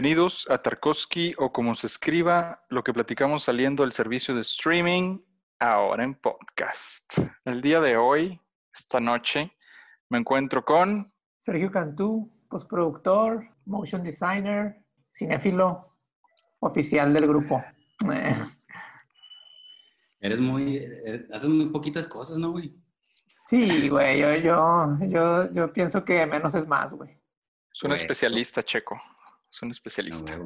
Bienvenidos a Tarkovsky o como se escriba, lo que platicamos saliendo del servicio de streaming, ahora en podcast. El día de hoy, esta noche, me encuentro con Sergio Cantú, postproductor, motion designer, cinéfilo, oficial del grupo. Eres muy, eh, haces muy poquitas cosas, ¿no, güey? Sí, güey, yo, yo, yo, yo pienso que menos es más, güey. Es un Güey. especialista, Checo. Es un especialista.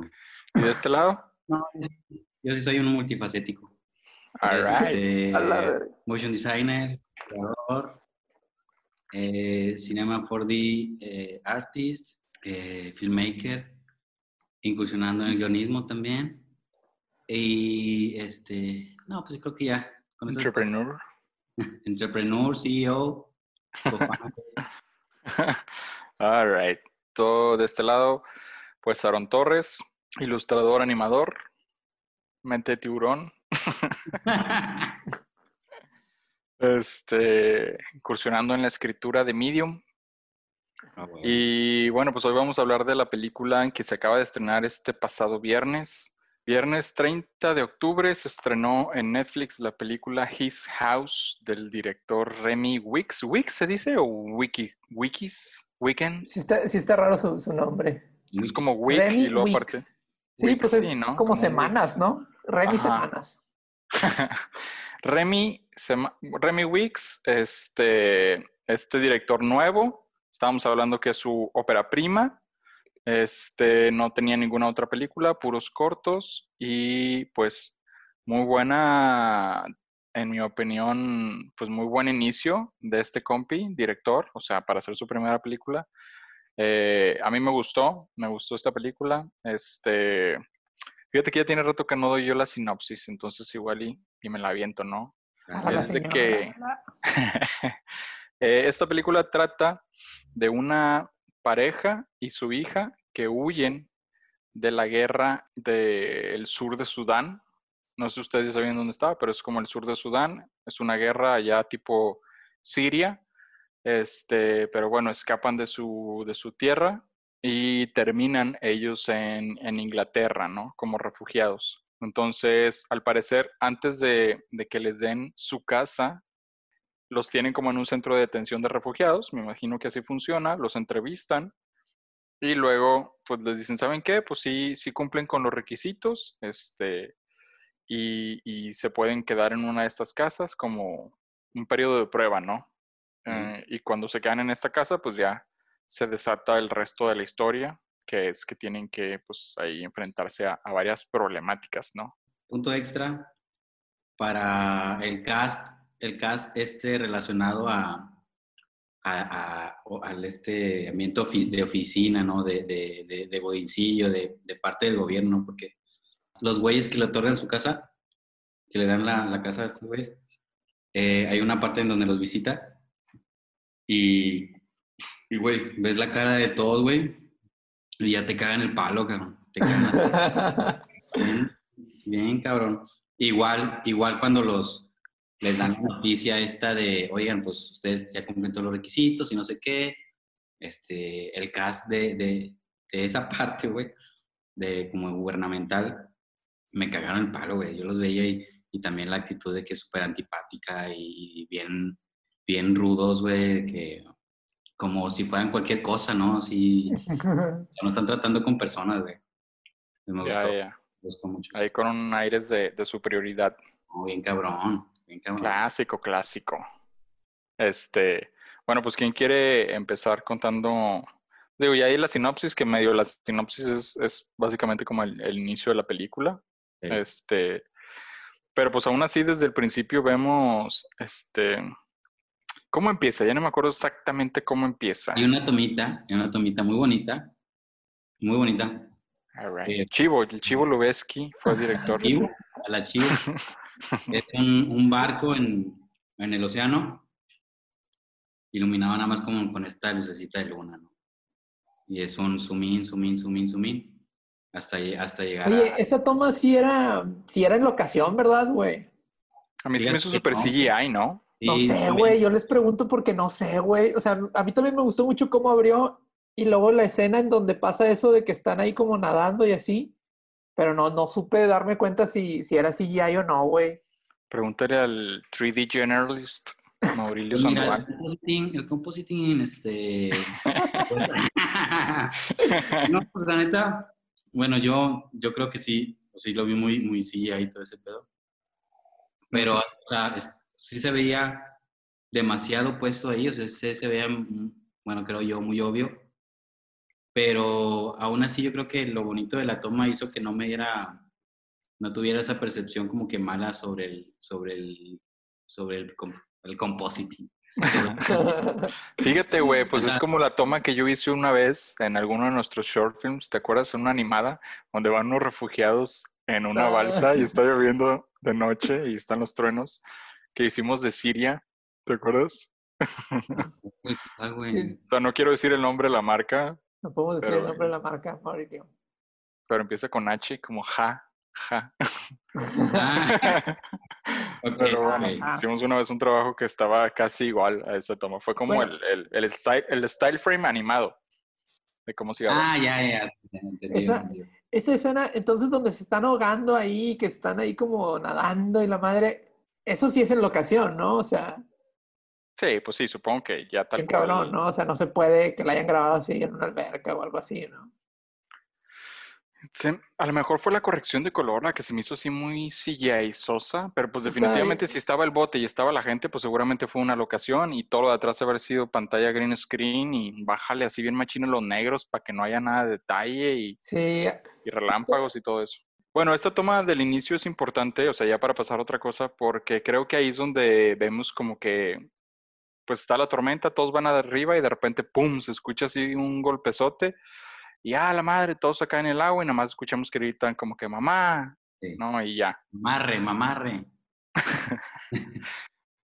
¿Y de este lado? No, yo sí soy un multifacético. All right. Este, motion designer, creador, eh, cinema 4D eh, artist, eh, filmmaker, incursionando en el guionismo también. Y este, no, pues yo creo que ya. Con eso- Entrepreneur. entrepreneur, CEO. All right. Todo de este lado, pues Aaron Torres, ilustrador, animador, mente de tiburón, este, incursionando en la escritura de Medium. Ah. Y bueno, pues hoy vamos a hablar de la película que se acaba de estrenar este pasado viernes. Viernes 30 de octubre se estrenó en Netflix la película His House del director Remy Wicks. ¿Wicks se dice o Wiki, Wikis? Weekend? Sí está, sí está raro su, su nombre. Es como Remy y luego Weeks. aparte. Sí, Weeks, pues es sí, ¿no? como, Como semanas, Weeks. ¿no? Remy Ajá. semanas. Remy, Sema- Remy Weeks, este, este director nuevo, estábamos hablando que es su ópera prima, este, no tenía ninguna otra película, puros cortos y pues muy buena, en mi opinión, pues muy buen inicio de este compi, director, o sea, para hacer su primera película. Eh, a mí me gustó, me gustó esta película, este... Fíjate que ya tiene rato que no doy yo la sinopsis, entonces igual y, y me la aviento, ¿no? A la es de que- Eh, esta película trata de una pareja y su hija que huyen de la guerra del sur de Sudán. No sé si ustedes saben dónde está, pero es como el sur de Sudán. Es una guerra allá tipo Siria. Este, pero bueno, escapan de su, de su tierra y terminan ellos en, en Inglaterra, ¿no? Como refugiados. Entonces, al parecer, antes de, de que les den su casa, los tienen como en un centro de detención de refugiados, me imagino que así funciona, los entrevistan y luego pues les dicen, ¿saben qué? Pues sí, sí cumplen con los requisitos, este, y, y se pueden quedar en una de estas casas como un periodo de prueba, ¿no? Eh, y cuando se quedan en esta casa, pues ya se desata el resto de la historia, que es que tienen que pues ahí enfrentarse a, a varias problemáticas, ¿no? punto extra para el cast, el cast este relacionado a, a- a- al este ambiente de oficina, ¿no? De, de, de, de godincillo, de, de parte del gobierno, porque los güeyes que le otorgan su casa, que le dan la, la casa a estos güeyes, eh, hay una parte en donde los visita y, y, güey, ves la cara de todos, güey, y ya te cagan el palo, cabrón. Te cagan Bien, bien, cabrón. Igual, igual cuando los les dan la noticia esta de, oigan, pues ustedes ya cumplen todos los requisitos y no sé qué. Este, el cast de, de, de esa parte, güey, de como gubernamental, me cagaron el palo, güey. Yo los veía y, y también la actitud de que es súper antipática y, y bien, bien rudos, güey, de que como si fueran cualquier cosa, ¿no? Así, no están tratando con personas, güey. Me gustó, me gustó mucho. Ahí con un aires de, de superioridad. No, bien cabrón, bien cabrón. Clásico, clásico. Este, bueno, pues quien quiere empezar contando, digo, ya ahí la sinopsis, que medio la sinopsis es, es básicamente como el, el inicio de la película. Sí. Este, pero pues aún así desde el principio vemos, este, ¿cómo empieza? Ya no me acuerdo exactamente cómo empieza. Hay una tomita, hay una tomita muy bonita, muy bonita. All right. eh, Chivo, el Chivo Lubeski fue director. Chivo, a la chivo. es un, un barco en, en el océano, iluminado nada más como con esta lucecita de luna, ¿no? Y es un zoom in, zoom in, zoom in, zoom in, hasta, lle- hasta llegar Oye, a... esa toma sí era, sí era en locación, ¿verdad, güey? A mí sí me hizo Fíjate, super no. CGI, ¿no? No sé, güey, yo les pregunto porque no sé, güey. O sea, a mí también me gustó mucho cómo abrió Y luego la escena en donde pasa eso de que están ahí como nadando y así, pero no, no supe darme cuenta si, si era CGI o no, güey. Pregúntale al 3D Generalist, Maurilio Pues mira, Sandoval. el compositing, el compositing, este... pues, no, pues la neta, bueno, yo, yo creo que sí, o sí lo vi muy, muy sí ahí todo ese pedo. Pero, o sea, es- sí se veía demasiado puesto ahí, o sea, se, se veía, mm, bueno, creo yo, muy obvio. Pero aún así yo creo que lo bonito de la toma hizo que no me diera, no tuviera esa percepción como que mala sobre el, sobre el, sobre el, el compositing. Fíjate, güey, pues es como la toma que yo hice una vez en alguno de nuestros short films, ¿te acuerdas? En una animada, donde van unos refugiados en una Ah. balsa y está lloviendo de noche y están los truenos que hicimos de Siria, ¿te acuerdas? Ah, güey. O sea, no quiero decir el nombre de la marca, no podemos decir Pero- el nombre de la marca, Mauricio. pero empieza con H como ja, ja. Ah, Pero bueno. Ah. hicimos una vez un trabajo que estaba casi igual a esa toma. Fue como Bueno. el, el, el, style, el style frame animado de cómo se llama. Ah, ya, ya, Esa-. Esa escena, entonces, donde se están ahogando ahí, que están ahí como nadando y la madre, eso sí es en locación, ¿no? O sea, Sí, pues sí, supongo que ya tal cual. cabrón, ¿no? O sea, no se puede que la hayan grabado así en una alberca o algo así, ¿no? Se- a lo mejor fue la corrección de color la que se me hizo así muy CGI sosa, pero pues definitivamente si estaba el bote y estaba la gente, pues seguramente fue una locación y todo lo de atrás haber sido pantalla green screen y bájale así bien machino los negros para que no haya nada de detalle y, Sí, y relámpagos y todo eso. Bueno, esta toma del inicio es importante, o sea, ya para pasar a otra cosa, porque creo que ahí es donde vemos como que, pues está la tormenta, todos van arriba y de repente, ¡pum!, se escucha así un golpezote y ¡ah, la madre! Todos acá en el agua y nada más escuchamos que gritan como que ¡mamá! Sí. ¿no? Y ya. Mamarre, mamarre.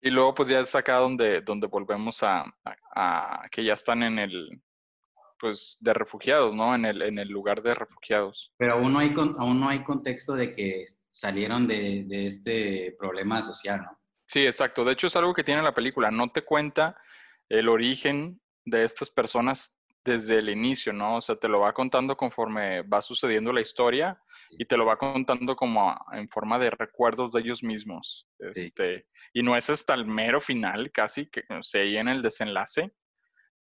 Y luego pues ya es acá donde, donde volvemos a, a- a que ya están en el, pues, de refugiados, ¿no? En el, en el lugar de refugiados. Pero aún no hay, aún no hay contexto de que salieron de, de este problema social, ¿no? Sí, exacto. De hecho, es algo que tiene la película. No te cuenta el origen de estas personas desde el inicio, ¿no? O sea, te lo va contando conforme va sucediendo la historia y te lo va contando como en forma de recuerdos de ellos mismos. Este, y no es hasta el mero final, casi, que o sea, ahí en el desenlace,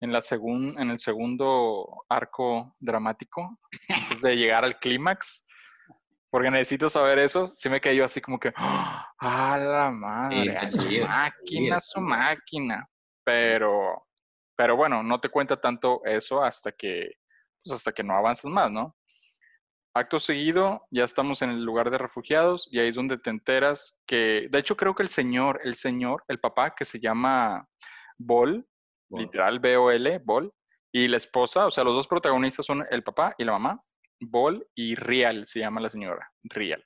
en, la segun- en el segundo arco dramático, antes de llegar al clímax. Porque necesito saber eso. Sí me cayó así como que, ¡ah, la madre! su máquina, su máquina. Pero, pero bueno, no te cuenta tanto eso hasta que, pues hasta que no avanzas más, ¿no? Acto seguido, ya estamos en el lugar de refugiados y ahí es donde te enteras que, de hecho creo que el señor, el señor, el papá que se llama Bol, Literal B-O-L, Bol, y la esposa, o sea, los dos protagonistas son el papá y la mamá, Bol y Rial se llama la señora, Rial.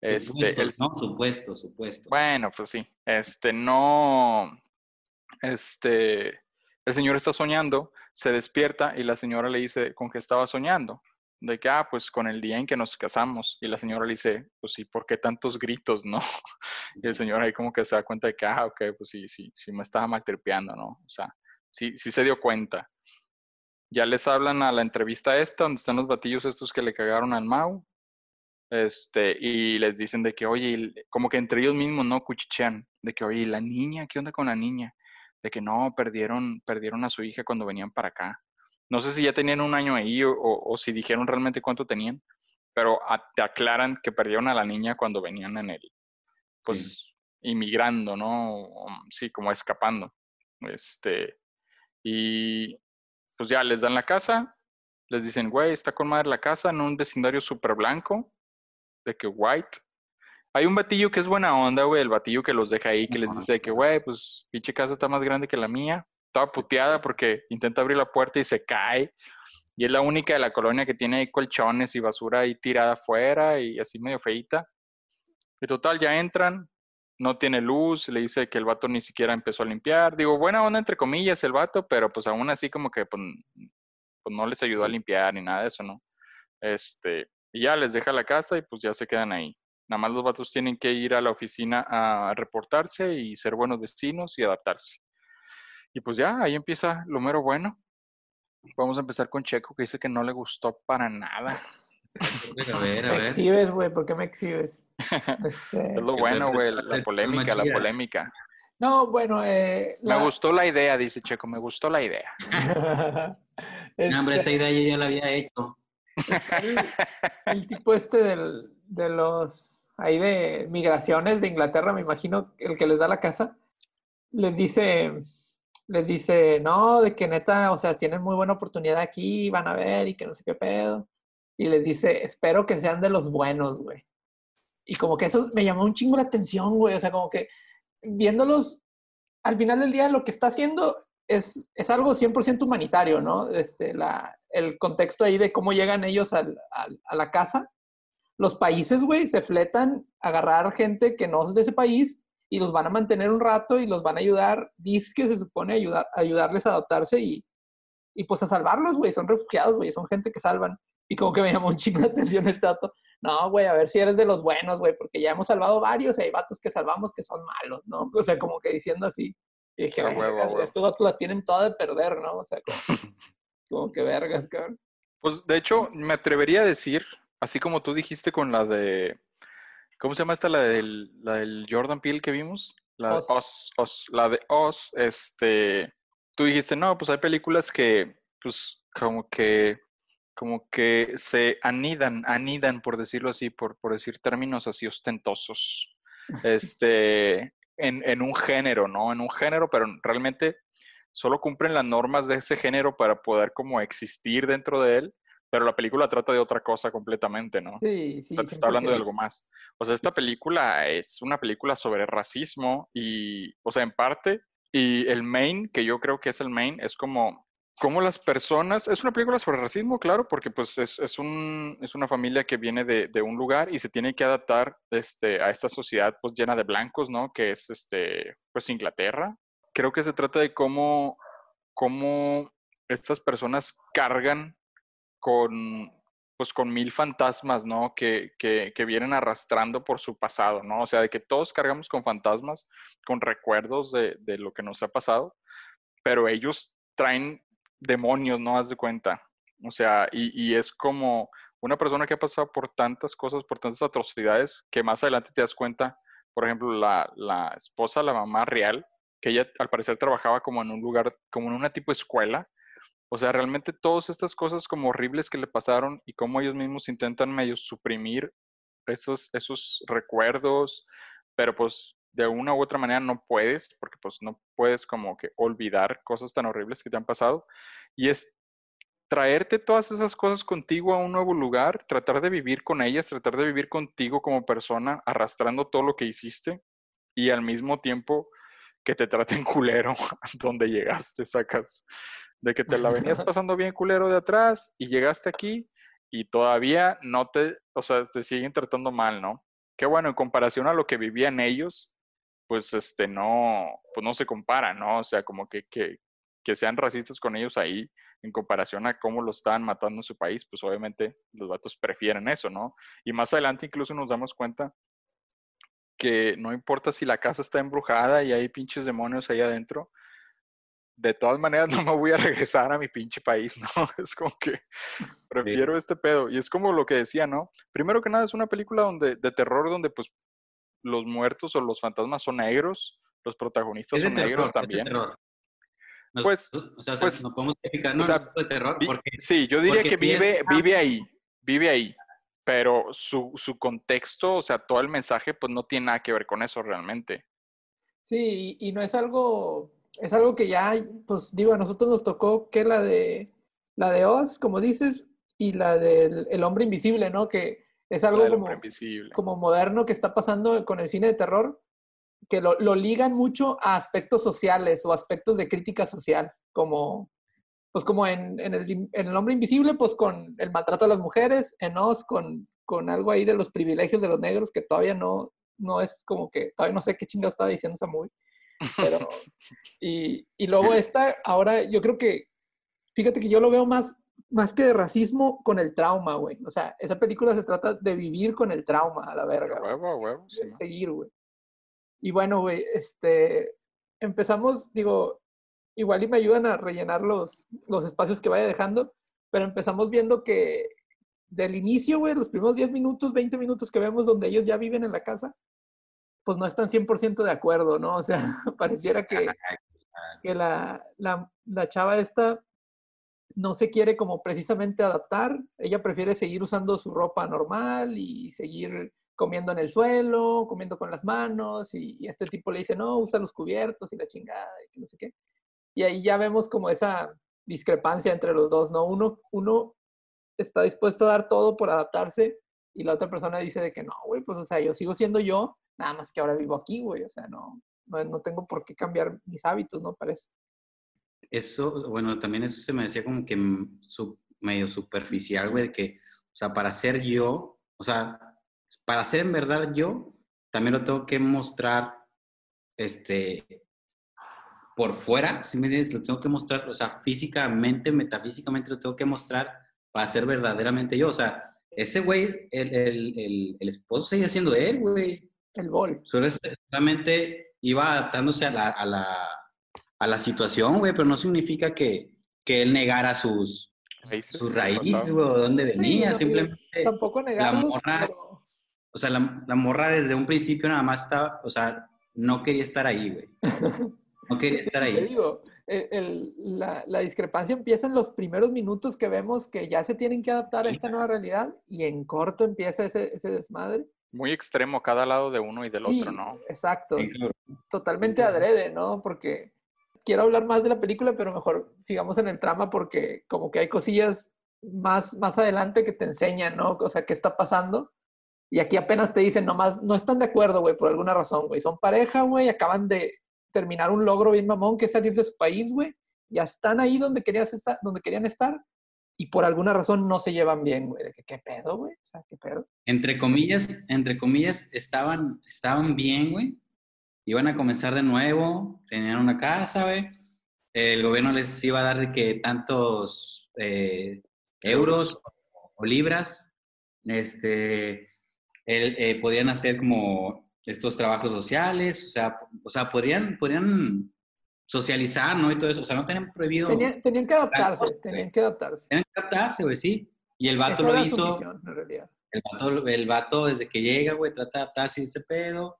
Este, el, supuestos, no, supuesto, supuesto. bueno, pues sí. Este, no. Este. El señor está soñando, se despierta y la señora le dice con qué estaba soñando. De que, ah, pues con el día en que nos casamos. Y la señora le dice, pues sí, ¿por qué tantos gritos, no? Y el señor ahí como que se da cuenta de que, ah, ok, pues sí, sí, sí me estaba maltripeando, ¿no? O sea, sí, sí se dio cuenta. Ya les hablan a la entrevista esta, donde están los batillos estos que le cagaron al Mau. Este, y les dicen de que, oye, como que entre ellos mismos, ¿no? Cuchichean, de que, oye, ¿y la niña, ¿qué onda con la niña? De que no, perdieron, perdieron a su hija cuando venían para acá. No sé si ya tenían un año ahí o, o- o si dijeron realmente cuánto tenían, pero a- te aclaran que perdieron a la niña cuando venían en el, pues, inmigrando, ¿no? Sí, como escapando. Este, y pues ya les dan la casa, les dicen, güey, está con madre la casa en un vecindario súper blanco, de que white. Hay un batillo que es buena onda, güey, el batillo que los deja ahí, que les dice que, güey, pues pinche casa está más grande que la mía. Estaba puteada porque intenta abrir la puerta y se cae. Y es la única de la colonia que tiene ahí colchones y basura ahí tirada afuera y así medio feita. Y total, ya entran, no tiene luz, le dice que el vato ni siquiera empezó a limpiar. Digo, buena onda entre comillas el vato, pero pues aún así como que pues, pues no les ayudó a limpiar ni nada de eso, ¿no? Este, y ya les deja la casa y pues ya se quedan ahí. Nada más los vatos tienen que ir a la oficina a reportarse y ser buenos vecinos y adaptarse. Y pues ya, ahí empieza lo mero bueno. Vamos a empezar con Checo, que dice que no le gustó para nada. A ver, a Me exhibes, güey, ¿por qué me exhibes? Este, Es lo bueno, güey, la, polémica, la polémica. No, bueno, eh, Me la- gustó la idea, dice Checo, me gustó la idea. No, hombre, Este, esa idea yo ya la había hecho. el, el tipo este del, de los ahí de migraciones de Inglaterra, me imagino, el que les da la casa, les dice, les dice, no, de que neta, o sea, tienen muy buena oportunidad aquí, van a ver y que no sé qué pedo. Y les dice, espero que sean de los buenos, güey. Y como que eso me llamó un chingo la atención, güey. O sea, como que viéndolos, al final del día lo que está haciendo es, es algo 100% humanitario, ¿no? Este, la, el contexto ahí de cómo llegan ellos al- al- a la casa. Los países, güey, se fletan a agarrar gente que no es de ese país y los van a mantener un rato y los van a ayudar, dice que se supone ayudar, ayudarles a adaptarse y, y pues a salvarlos, güey. Son refugiados, güey, son gente que salvan. Y como que me llamó un chingo la atención este dato. No, güey, a ver si eres de los buenos, güey, porque ya hemos salvado varios y hay vatos que salvamos que son malos, ¿no? O sea, como que diciendo así. Y dije, huevo, estos vatos la tienen toda de perder, ¿no? O sea, como, como que vergas, cabrón. Pues de hecho, me atrevería a decir, así como tú dijiste con la de, ¿cómo se llama esta? La del, la del Jordan Peele que vimos. La de. Us, Us, la de Oz, este, tú dijiste, no, pues hay películas que, pues, como que, como que se anidan, anidan, por decirlo así, por, por decir términos así ostentosos, este, en, en un género, ¿no? En un género, pero realmente solo cumplen las normas de ese género para poder como existir dentro de él, pero la película trata de otra cosa completamente, ¿no? Sí, sí. O sea, te está hablando de 100%. algo más. O sea, esta película es una película sobre racismo y, o sea, en parte, y el main, que yo creo que es el main, es como, como las personas, es una película sobre racismo, claro, porque pues es, es, un, es una familia que viene de, de un lugar y se tiene que adaptar este, a esta sociedad pues llena de blancos, ¿no? Que es, este, pues, Inglaterra. Creo que se trata de cómo, cómo estas personas cargan con, pues con mil fantasmas, ¿no? Que, que, que vienen arrastrando por su pasado, ¿no? O sea, de que todos cargamos con fantasmas, con recuerdos de, de lo que nos ha pasado, pero ellos traen demonios, ¿no? Haz de cuenta. O sea, y, y es como una persona que ha pasado por tantas cosas, por tantas atrocidades, que más adelante te das cuenta, por ejemplo, la, la esposa, la mamá real, que ella al parecer trabajaba como en un lugar, como en una tipo escuela, o sea, realmente todas estas cosas como horribles que le pasaron y cómo ellos mismos intentan medio suprimir esos, esos recuerdos, pero pues de una u otra manera no puedes, porque pues no puedes como que olvidar cosas tan horribles que te han pasado. Y es traerte todas esas cosas contigo a un nuevo lugar, tratar de vivir con ellas, tratar de vivir contigo como persona, arrastrando todo lo que hiciste y al mismo tiempo que te traten culero donde llegaste, sacas de que te la venías pasando bien culero de atrás y llegaste aquí y todavía no te, o sea, te siguen tratando mal, ¿no? Qué bueno, en comparación a lo que vivían ellos, pues este no, pues no se compara, ¿no? O sea, como que, que, que sean racistas con ellos ahí en comparación a cómo los estaban matando en su país, pues obviamente los vatos prefieren eso, ¿no? Y más adelante incluso nos damos cuenta que no importa si la casa está embrujada y hay pinches demonios ahí adentro, de todas maneras no me voy a regresar a mi pinche país, ¿no? Es como que prefiero este pedo. Y es como lo que decía, ¿no? Primero que nada es una película donde, de terror donde pues los muertos o los fantasmas son negros, los protagonistas son terror, negros también. Nos- Pues- o sea, pues, no podemos explicar, o no, sea, de terror, porque sí, yo diría porque que vive, ah. vive ahí, vive ahí. Pero su, su contexto, o sea, todo el mensaje, pues no tiene nada que ver con eso realmente. Sí, y, y no es algo, es algo que ya, pues digo, a nosotros nos tocó que la de la de Oz, como dices, y la del El Hombre Invisible, ¿no? Que es algo como, como moderno que está pasando con el cine de terror, que lo, lo ligan mucho a aspectos sociales o aspectos de crítica social, como, pues como en, en el, en el Hombre Invisible, pues con el maltrato a las mujeres, en Oz con, con algo ahí de los privilegios de los negros, que todavía no, no es como que, todavía no sé qué chingado estaba diciendo esa movie. Pero, y, y luego esta, ahora yo creo que, fíjate que yo lo veo más, más que de racismo con el trauma, güey. O sea, esa película se trata de vivir con el trauma a la verga. Huevo, huevo, sí, seguir, güey. Y bueno, güey, este, empezamos, digo, igual y me ayudan a rellenar los, los espacios que vaya dejando, pero empezamos viendo que del inicio, güey, los primeros 10 minutos, 20 minutos que vemos donde ellos ya viven en la casa, pues no están 100% de acuerdo, ¿no? O sea, pareciera que, que la, la, la chava esta no se quiere como precisamente adaptar, ella prefiere seguir usando su ropa normal y seguir comiendo en el suelo, comiendo con las manos, y, este tipo le dice, no, usa los cubiertos y la chingada, y no sé qué. Y ahí ya vemos como esa discrepancia entre los dos, ¿no? Uno, uno está dispuesto a dar todo por adaptarse y la otra persona dice de que no, güey, pues o sea, yo sigo siendo yo, nada más que ahora vivo aquí, güey, o sea, no, no, no tengo por qué cambiar mis hábitos, ¿no? Parece. Eso, bueno, también eso se me decía como que medio superficial, güey, de que, o sea, para ser yo, o sea, para ser en verdad yo, también lo tengo que mostrar, este, por fuera, si me dices, lo tengo que mostrar, o sea, físicamente, metafísicamente lo tengo que mostrar para ser verdaderamente yo. O sea, ese güey, el, el, el, esposo seguía siendo él, güey. El bol. Solamente iba adaptándose a la, a la, a la situación, güey, pero no significa que, que él negara sus raíces, sus raíces, güey, dónde venía, simplemente. Tampoco negarlos, la morra, O sea, la, la, morra desde un principio nada más estaba, o sea, no quería estar ahí, güey. No quería estar ahí. Te digo, el, la, la, discrepancia empieza en los primeros minutos que vemos que ya se tienen que adaptar a esta nueva realidad y en corto empieza ese, ese desmadre. Muy extremo cada lado de uno y del otro, ¿no? Exacto. Totalmente adrede, ¿no? Porque quiero hablar más de la película, pero mejor sigamos en el trama porque como que hay cosillas más, más adelante que te enseñan, ¿no? O sea, qué está pasando. Y aquí apenas te dicen, nomás, no están de acuerdo, güey, por alguna razón, güey. Son pareja, güey, acaban de terminar un logro bien mamón que es salir de su país, güey. Ya están ahí donde, querías estar, donde querían estar y por alguna razón no se llevan bien, güey. ¿Qué, pedo, güey? O sea, ¿qué pedo? Entre comillas, entre comillas, estaban, estaban bien, güey. Iban a comenzar de nuevo, tenían una casa, güey. El gobierno les iba a dar de que tantos eh, euros o libras, este, el, eh, podrían hacer como estos trabajos sociales, o sea, o sea podrían, podrían socializar, ¿no? Y todo eso, o sea, no tenían prohibido... Tenían, tenían que adaptarse, tenían que adaptarse. Tenían que adaptarse, güey, sí. Y el vato lo hizo... en realidad. El vato, el vato, desde que llega, güey, trata de adaptarse y ese pedo.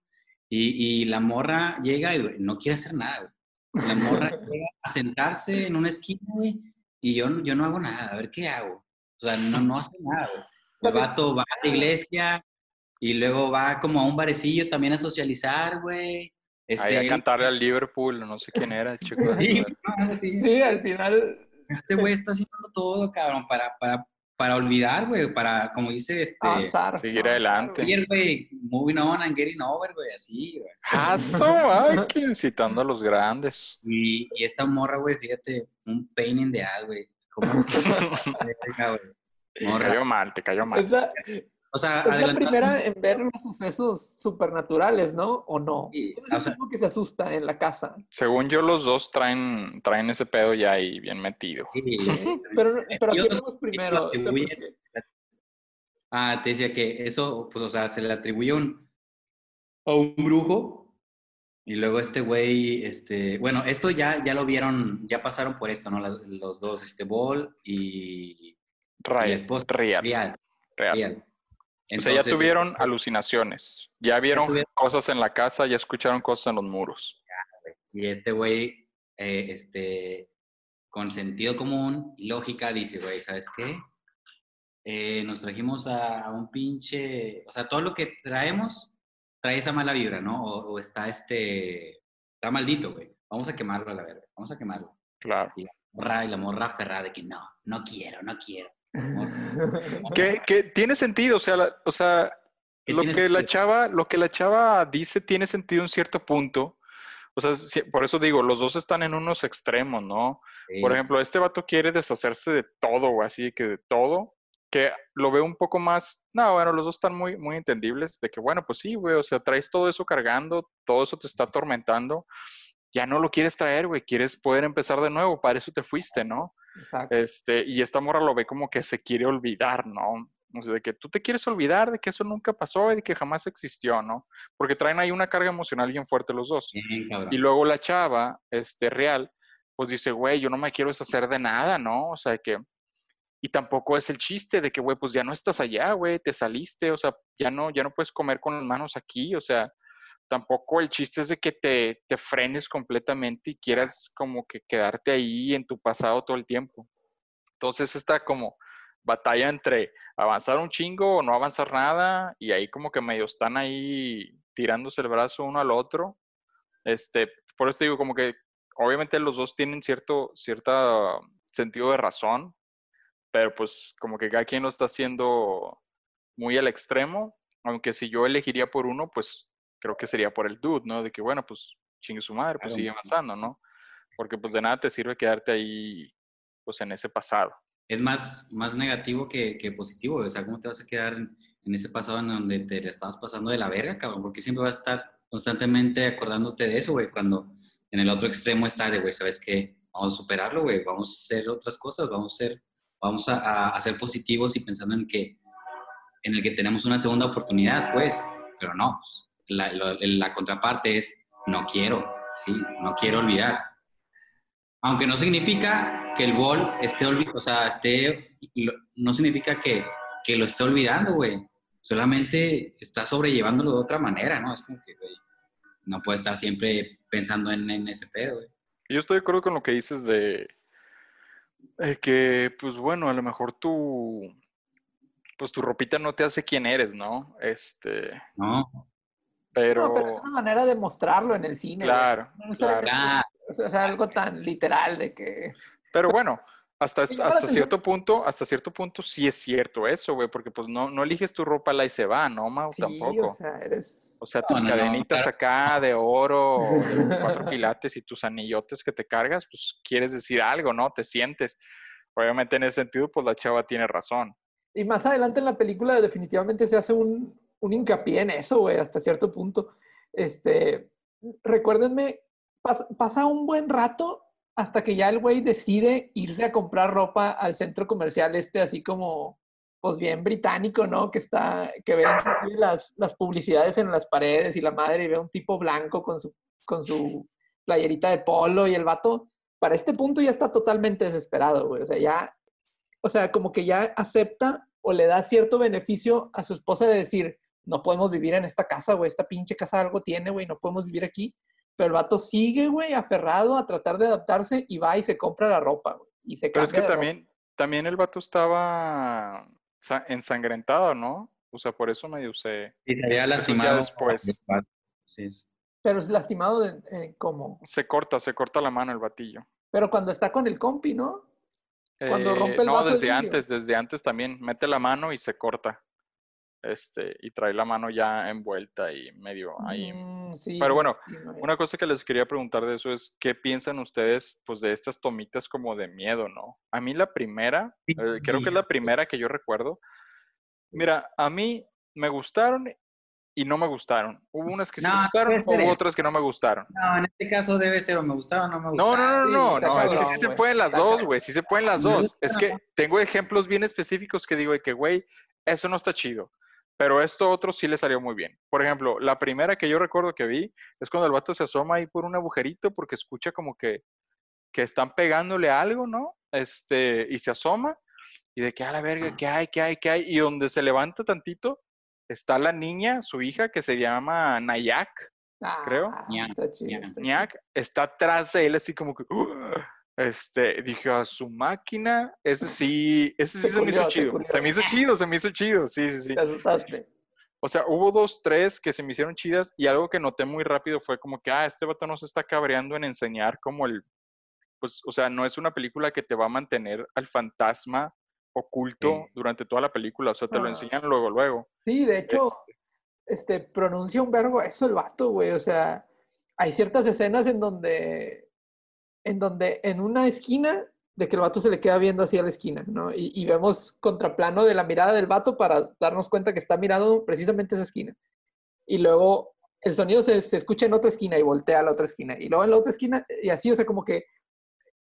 Y, y la morra llega y no quiere hacer nada, güey. La morra llega a sentarse en una esquina, güey, y yo, yo no hago nada, a ver qué hago. O sea, no, no hace nada, güey. El vato va a la iglesia, y luego va como a un barecillo también a socializar, güey. Este, a cantarle al Liverpool, no sé quién era, chico. sí, sí, al final. Este güey está haciendo todo, cabrón, para, para, para olvidar, güey, para, como dice, este... Avanzar. Seguir adelante. Güey, moving on and getting over, güey, así, güey. Aso, ay, citando a los grandes. Y, y esta morra, güey, fíjate, un pain in the ass, güey. Como... morra. Te cayó mal, te cayó mal. O sea, es la primera en ver los sucesos supernaturales, ¿no? ¿O no? Sí, o sea, que se asusta en la casa. Según yo, los dos traen, traen ese pedo ya ahí bien metido. Sí, pero, pero aquí vemos primero. Ah, te decía que eso, pues, o sea, se le atribuye un, a un brujo. Y luego este güey, este, bueno, esto ya, ya lo vieron, ya pasaron por esto, ¿no? Los, dos, este, Ball y, Real. esposo. Real. Real. Real o sea, ya tuvieron alucinaciones, ya vieron cosas en la casa, ya escucharon cosas en los muros. Y este güey, eh, este, con sentido común y lógica, dice, güey, ¿sabes qué? Eh, nos trajimos a, un pinche, o sea, todo lo que traemos trae esa mala vibra, ¿no? O, está este, está maldito, güey. Vamos a quemarlo a la verga, vamos a quemarlo. Claro. Y la morra, y la morra aferrada de que no, no quiero, no quiero. Que, tiene sentido, o sea, o sea lo que la chava, lo que la chava dice tiene sentido en cierto punto. O sea, por eso digo, los dos están en unos extremos, ¿no? Por ejemplo, este vato quiere deshacerse de todo, o así que de todo, que lo veo un poco más, no, bueno, los dos están muy, muy entendibles, de que, bueno, pues sí, güey, o sea, traes todo eso cargando, todo eso te está atormentando, ya no lo quieres traer, güey, quieres poder empezar de nuevo, para eso te fuiste, ¿no? Exacto. Este, y esta morra lo ve como que se quiere olvidar, ¿no? O sea, de que tú te quieres olvidar de que eso nunca pasó y de que jamás existió, ¿no? Porque traen ahí una carga emocional bien fuerte los dos. y luego la chava, este, real, pues dice, güey, yo no me quiero deshacer de nada, ¿no? O sea, que, y tampoco es el chiste de que, güey, pues ya no estás allá, güey, te saliste, o sea, ya no, ya no puedes comer con las manos aquí, o sea, tampoco el chiste es de que te, te frenes completamente y quieras como que quedarte ahí en tu pasado todo el tiempo. Entonces está como batalla entre avanzar un chingo o no avanzar nada y ahí como que medio están ahí tirándose el brazo uno al otro. Este, por eso digo como que obviamente los dos tienen cierto cierta sentido de razón, pero pues como que cada quien lo está haciendo muy al extremo, aunque si yo elegiría por uno, pues creo que sería por el dude, ¿no? De que, bueno, pues chingue su madre, pues sigue avanzando, ¿no? Porque pues de nada te sirve quedarte ahí, pues en ese pasado. Es más, más negativo que, que positivo, o sea, ¿cómo te vas a quedar en, en ese pasado en donde te estabas pasando de la verga, cabrón? Porque siempre vas a estar constantemente acordándote de eso, güey, cuando en el otro extremo está de, güey, ¿sabes qué? Vamos a superarlo, güey, vamos a hacer otras cosas, vamos a ser, vamos a, a, ser positivos y pensando en que, en el que tenemos una segunda oportunidad, pues, pero no, pues, la, la, la, contraparte es no quiero, sí, no quiero olvidar. Aunque no significa que el bol esté o sea, esté, no significa que, que lo esté olvidando, güey. Solamente está sobrellevándolo de otra manera, ¿no? Es como que, güey, no puede estar siempre pensando en, en ese pedo, güey. Yo estoy de acuerdo con lo que dices de, de que, pues bueno, a lo mejor tú, pues tu ropita no te hace quien eres, ¿no? Este. No. Pero... No, pero es una manera de mostrarlo en el cine. Claro, No claro. O sea, algo tan literal de que... Pero bueno, hasta, hasta atención. cierto punto, hasta cierto punto sí es cierto eso, güey, porque pues no, no eliges tu ropa la y se va, ¿no, Mau? Sí, Tampoco. o sea, eres... O sea, No, tus no, no, cadenitas claro. acá de oro, de cuatro quilates y tus anillotes que te cargas, pues quieres decir algo, ¿no? Te sientes. Obviamente en ese sentido, pues la chava tiene razón. Y más adelante en la película definitivamente se hace un, un hincapié en eso, güey, hasta cierto punto. Este, recuérdenme, pas- pasa un buen rato hasta que ya el güey decide irse a comprar ropa al centro comercial este, así como, pues bien británico, ¿no? Que está, que ve las, las publicidades en las paredes y la madre y ve un tipo blanco con su, con su playerita de polo y el vato, para este punto ya está totalmente desesperado, güey. O sea, ya, o sea, como que ya acepta o le da cierto beneficio a su esposa de decir, no podemos vivir en esta casa, güey, esta pinche casa algo tiene, güey, no podemos vivir aquí. Pero el vato sigue, güey, aferrado a tratar de adaptarse y va y se compra la ropa, güey. Y se Pero es que de ropa. también, también el vato estaba sa- ensangrentado, ¿no? O sea, por eso medio se, Y se había lastimado. después. Sí. Pero es lastimado de, eh, como... se corta, se corta la mano el batillo. Pero cuando está con el compi, ¿no? Cuando Eh, rompe el no, vaso desde antes, desde antes también. Mete la mano y se corta. Este, y trae la mano ya envuelta y medio ahí. Mm, sí, Pero bueno, sí, no, Una cosa que les quería preguntar de eso es, ¿qué piensan ustedes, pues, de estas tomitas como de miedo, no? A mí la primera, Sí, eh, creo que es la primera que yo recuerdo. Mira, a mí me gustaron y no me gustaron. Hubo unas que sí No, me no gustaron, hubo eso. otros que no me gustaron. No, en este caso debe ser o me gustaron o no me No, gustaron. no, no, Sí, no, está no, es que sí se pueden las dos, güey, sí se pueden las dos. Es que tengo ejemplos bien específicos que digo de que, güey, eso no está chido. Pero esto otro sí le salió muy bien. Por ejemplo, la primera que yo recuerdo que vi es cuando el vato se asoma ahí por un agujerito porque escucha como que, que están pegándole algo, ¿no? Este, y se asoma y de que a la verga, ¿qué hay, qué hay, qué hay? Y donde se levanta tantito está la niña, su hija, que se llama Nayak, creo. Ah, está chido, ñac, está chido. Ñac, está atrás de él así como que... Este, dije, a su máquina, ese sí, ese sí se me hizo chido. culió. Se me hizo chido, se me hizo chido, sí, sí, sí. Te asustaste. O sea, hubo dos, tres que se me hicieron chidas y algo que noté muy rápido fue como que, ah, este vato no se está cabreando en enseñar como el, pues, o sea, no es una película que te va a mantener al fantasma oculto Sí. durante toda la película, o sea, te lo enseñan luego, luego. Sí, de hecho, este, pronuncia un verbo eso el vato, güey. O sea, hay ciertas escenas en donde, en donde en una esquina, de que el vato se le queda viendo hacia la esquina, ¿no? Y, y vemos contraplano de la mirada del vato para darnos cuenta que está mirando precisamente esa esquina. Y luego el sonido se, se escucha en otra esquina y voltea a la otra esquina. Y luego en la otra esquina, y así, o sea, como que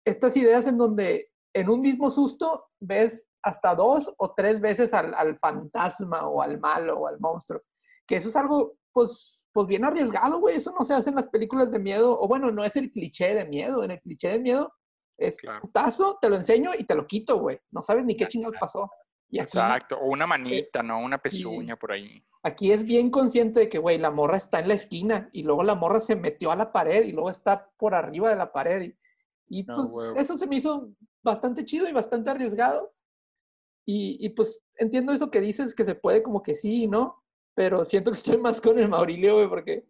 estas ideas en donde en un mismo susto ves hasta dos o tres veces al, al fantasma o al malo o al monstruo. Que eso es algo, pues, pues bien arriesgado, güey. Eso no se hace en las películas de miedo. O bueno, no es el cliché de miedo. En el cliché de miedo es Claro. putazo, te lo enseño y te lo quito, güey. No sabes ni qué chingados pasó. Y aquí, Exacto. O una manita, ¿no? Una pezuña por ahí. aquí es bien consciente de que, güey, la morra está en la esquina y luego la morra se metió a la pared y luego está por arriba de la pared. Y, y, No, pues eso se me hizo bastante chido y bastante arriesgado. Y, y, pues entiendo eso que dices, que se puede como que sí y no, pero siento que estoy más con el Maurilio, güey, porque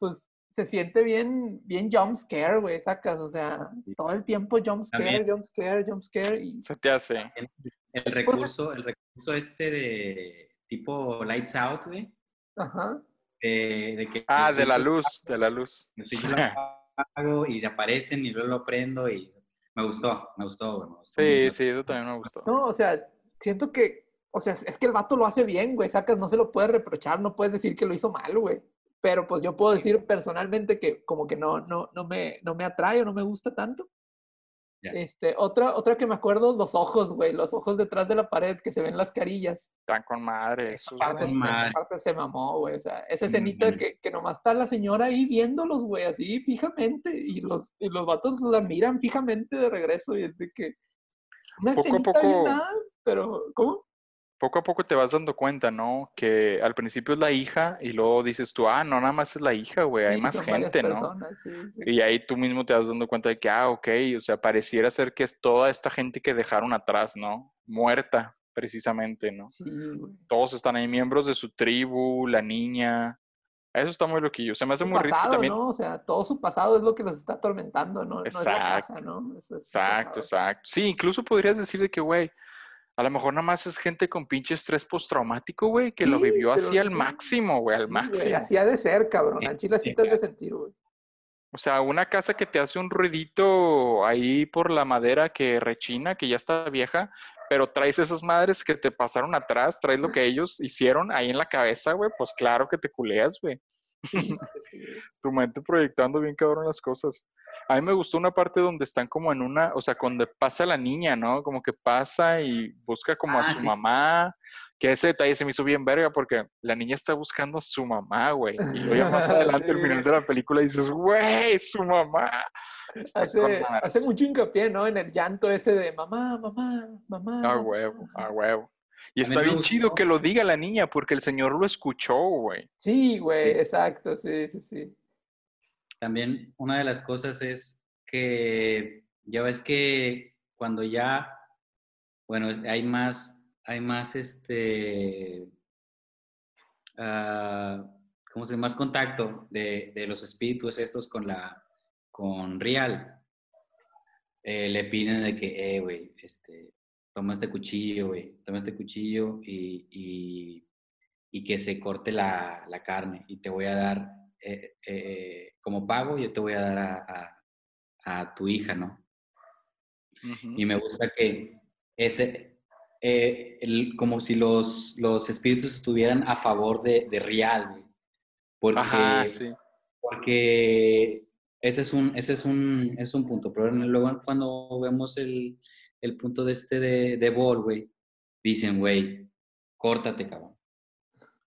pues se siente bien, bien jump scare, güey, sacas, o sea, todo el tiempo jump scare, También. jump scare, jump scare y Se te hace. El recurso, el recurso este de tipo Lights Out, güey. ajá. De, de que Ah, de la luz, de la luz. yo soy- yo lo apago y aparecen y luego lo prendo y me gustó, me gustó, güey. me gustó Sí, sí, eso también me gustó. No, o sea, siento que, o sea, es que el vato lo hace bien, güey, sacas, no se lo puede reprochar, no puedes decir que lo hizo mal, güey. Pero pues yo puedo decir personalmente que como que no, no, no me, no me atrae o no me gusta tanto. Este, otra, otra que me acuerdo, los ojos, güey, los ojos detrás de la pared que se ven las carillas. Están con madre Esa esos, parte, madre. se mamó, güey. O sea, esa Mm, escenita mm. que, que nomás está la señora ahí viéndolos, güey, así fijamente. Y los, y los vatos la miran fijamente de regreso. Y es de que. Una Poco a escenita bien poco- nada, pero. ¿Cómo? Poco a poco te vas dando cuenta, ¿no? Que al principio es la hija y luego dices tú, ah, no, nada más es la hija, güey, hay Sí, más gente, ¿no? personas, sí, sí. Y ahí tú mismo te vas dando cuenta de que, ah, ok, o sea, pareciera ser que es toda esta gente que dejaron atrás, ¿no? Muerta, precisamente, ¿no? Todos están ahí, miembros de su tribu, la niña. Eso está muy loquillo. Se me hace Su muy pasado, también. ¿no? O sea, todo su pasado es lo que los está atormentando, ¿no? No es la casa, Exacto. ¿no? Eso es su Exacto, exacto. Sí, incluso podrías decir de que, güey, a lo mejor nada más es gente con pinche estrés postraumático, güey, que lo vivió así al sí, máximo, güey, al Sí, máximo. así ha de ser, cabrón. Al chile así sí, te has de sentir, güey. O sea, una casa que te hace un ruidito ahí por la madera que rechina, que ya está vieja, pero traes esas madres que te pasaron atrás, traes lo que ellos hicieron ahí en la cabeza, güey, pues claro que te culeas, güey. Tu mente proyectando bien cabrón las cosas. A mí me gustó una parte donde están como en una, o sea, cuando pasa la niña, ¿no? Como que pasa y busca como a Ah, su sí. mamá. Que ese detalle se me hizo bien verga porque la niña está buscando a su mamá, güey. Y luego ya más adelante, al final de la película, dices, güey, su mamá. Está con Hace, hace mucho hincapié, ¿no? En el llanto ese de mamá, mamá, mamá. A mamá". huevo, a huevo. Y está bien chido que lo diga la niña porque el señor lo escuchó, güey. Sí, güey, Sí. exacto, sí, sí, sí. También una de las cosas es que ya ves que cuando ya, bueno, hay más, hay más este, ah, ¿cómo se? Más contacto de, de los espíritus estos con la, con Real. Eh, le piden de que, eh, güey, este, toma este cuchillo, güey, toma este cuchillo y, y, y que se corte la, la carne y te voy a dar, eh, eh, como pago, yo te voy a dar a, a- a tu hija, ¿no? Y me gusta que ese, eh, el- como si los, los espíritus estuvieran a favor de, de Real, güey. Porque, Ajá, sí. porque ese es un, ese es un, es un punto. Pero luego cuando vemos el, el punto de este de, de Ball, güey, dicen, güey, córtate, cabrón.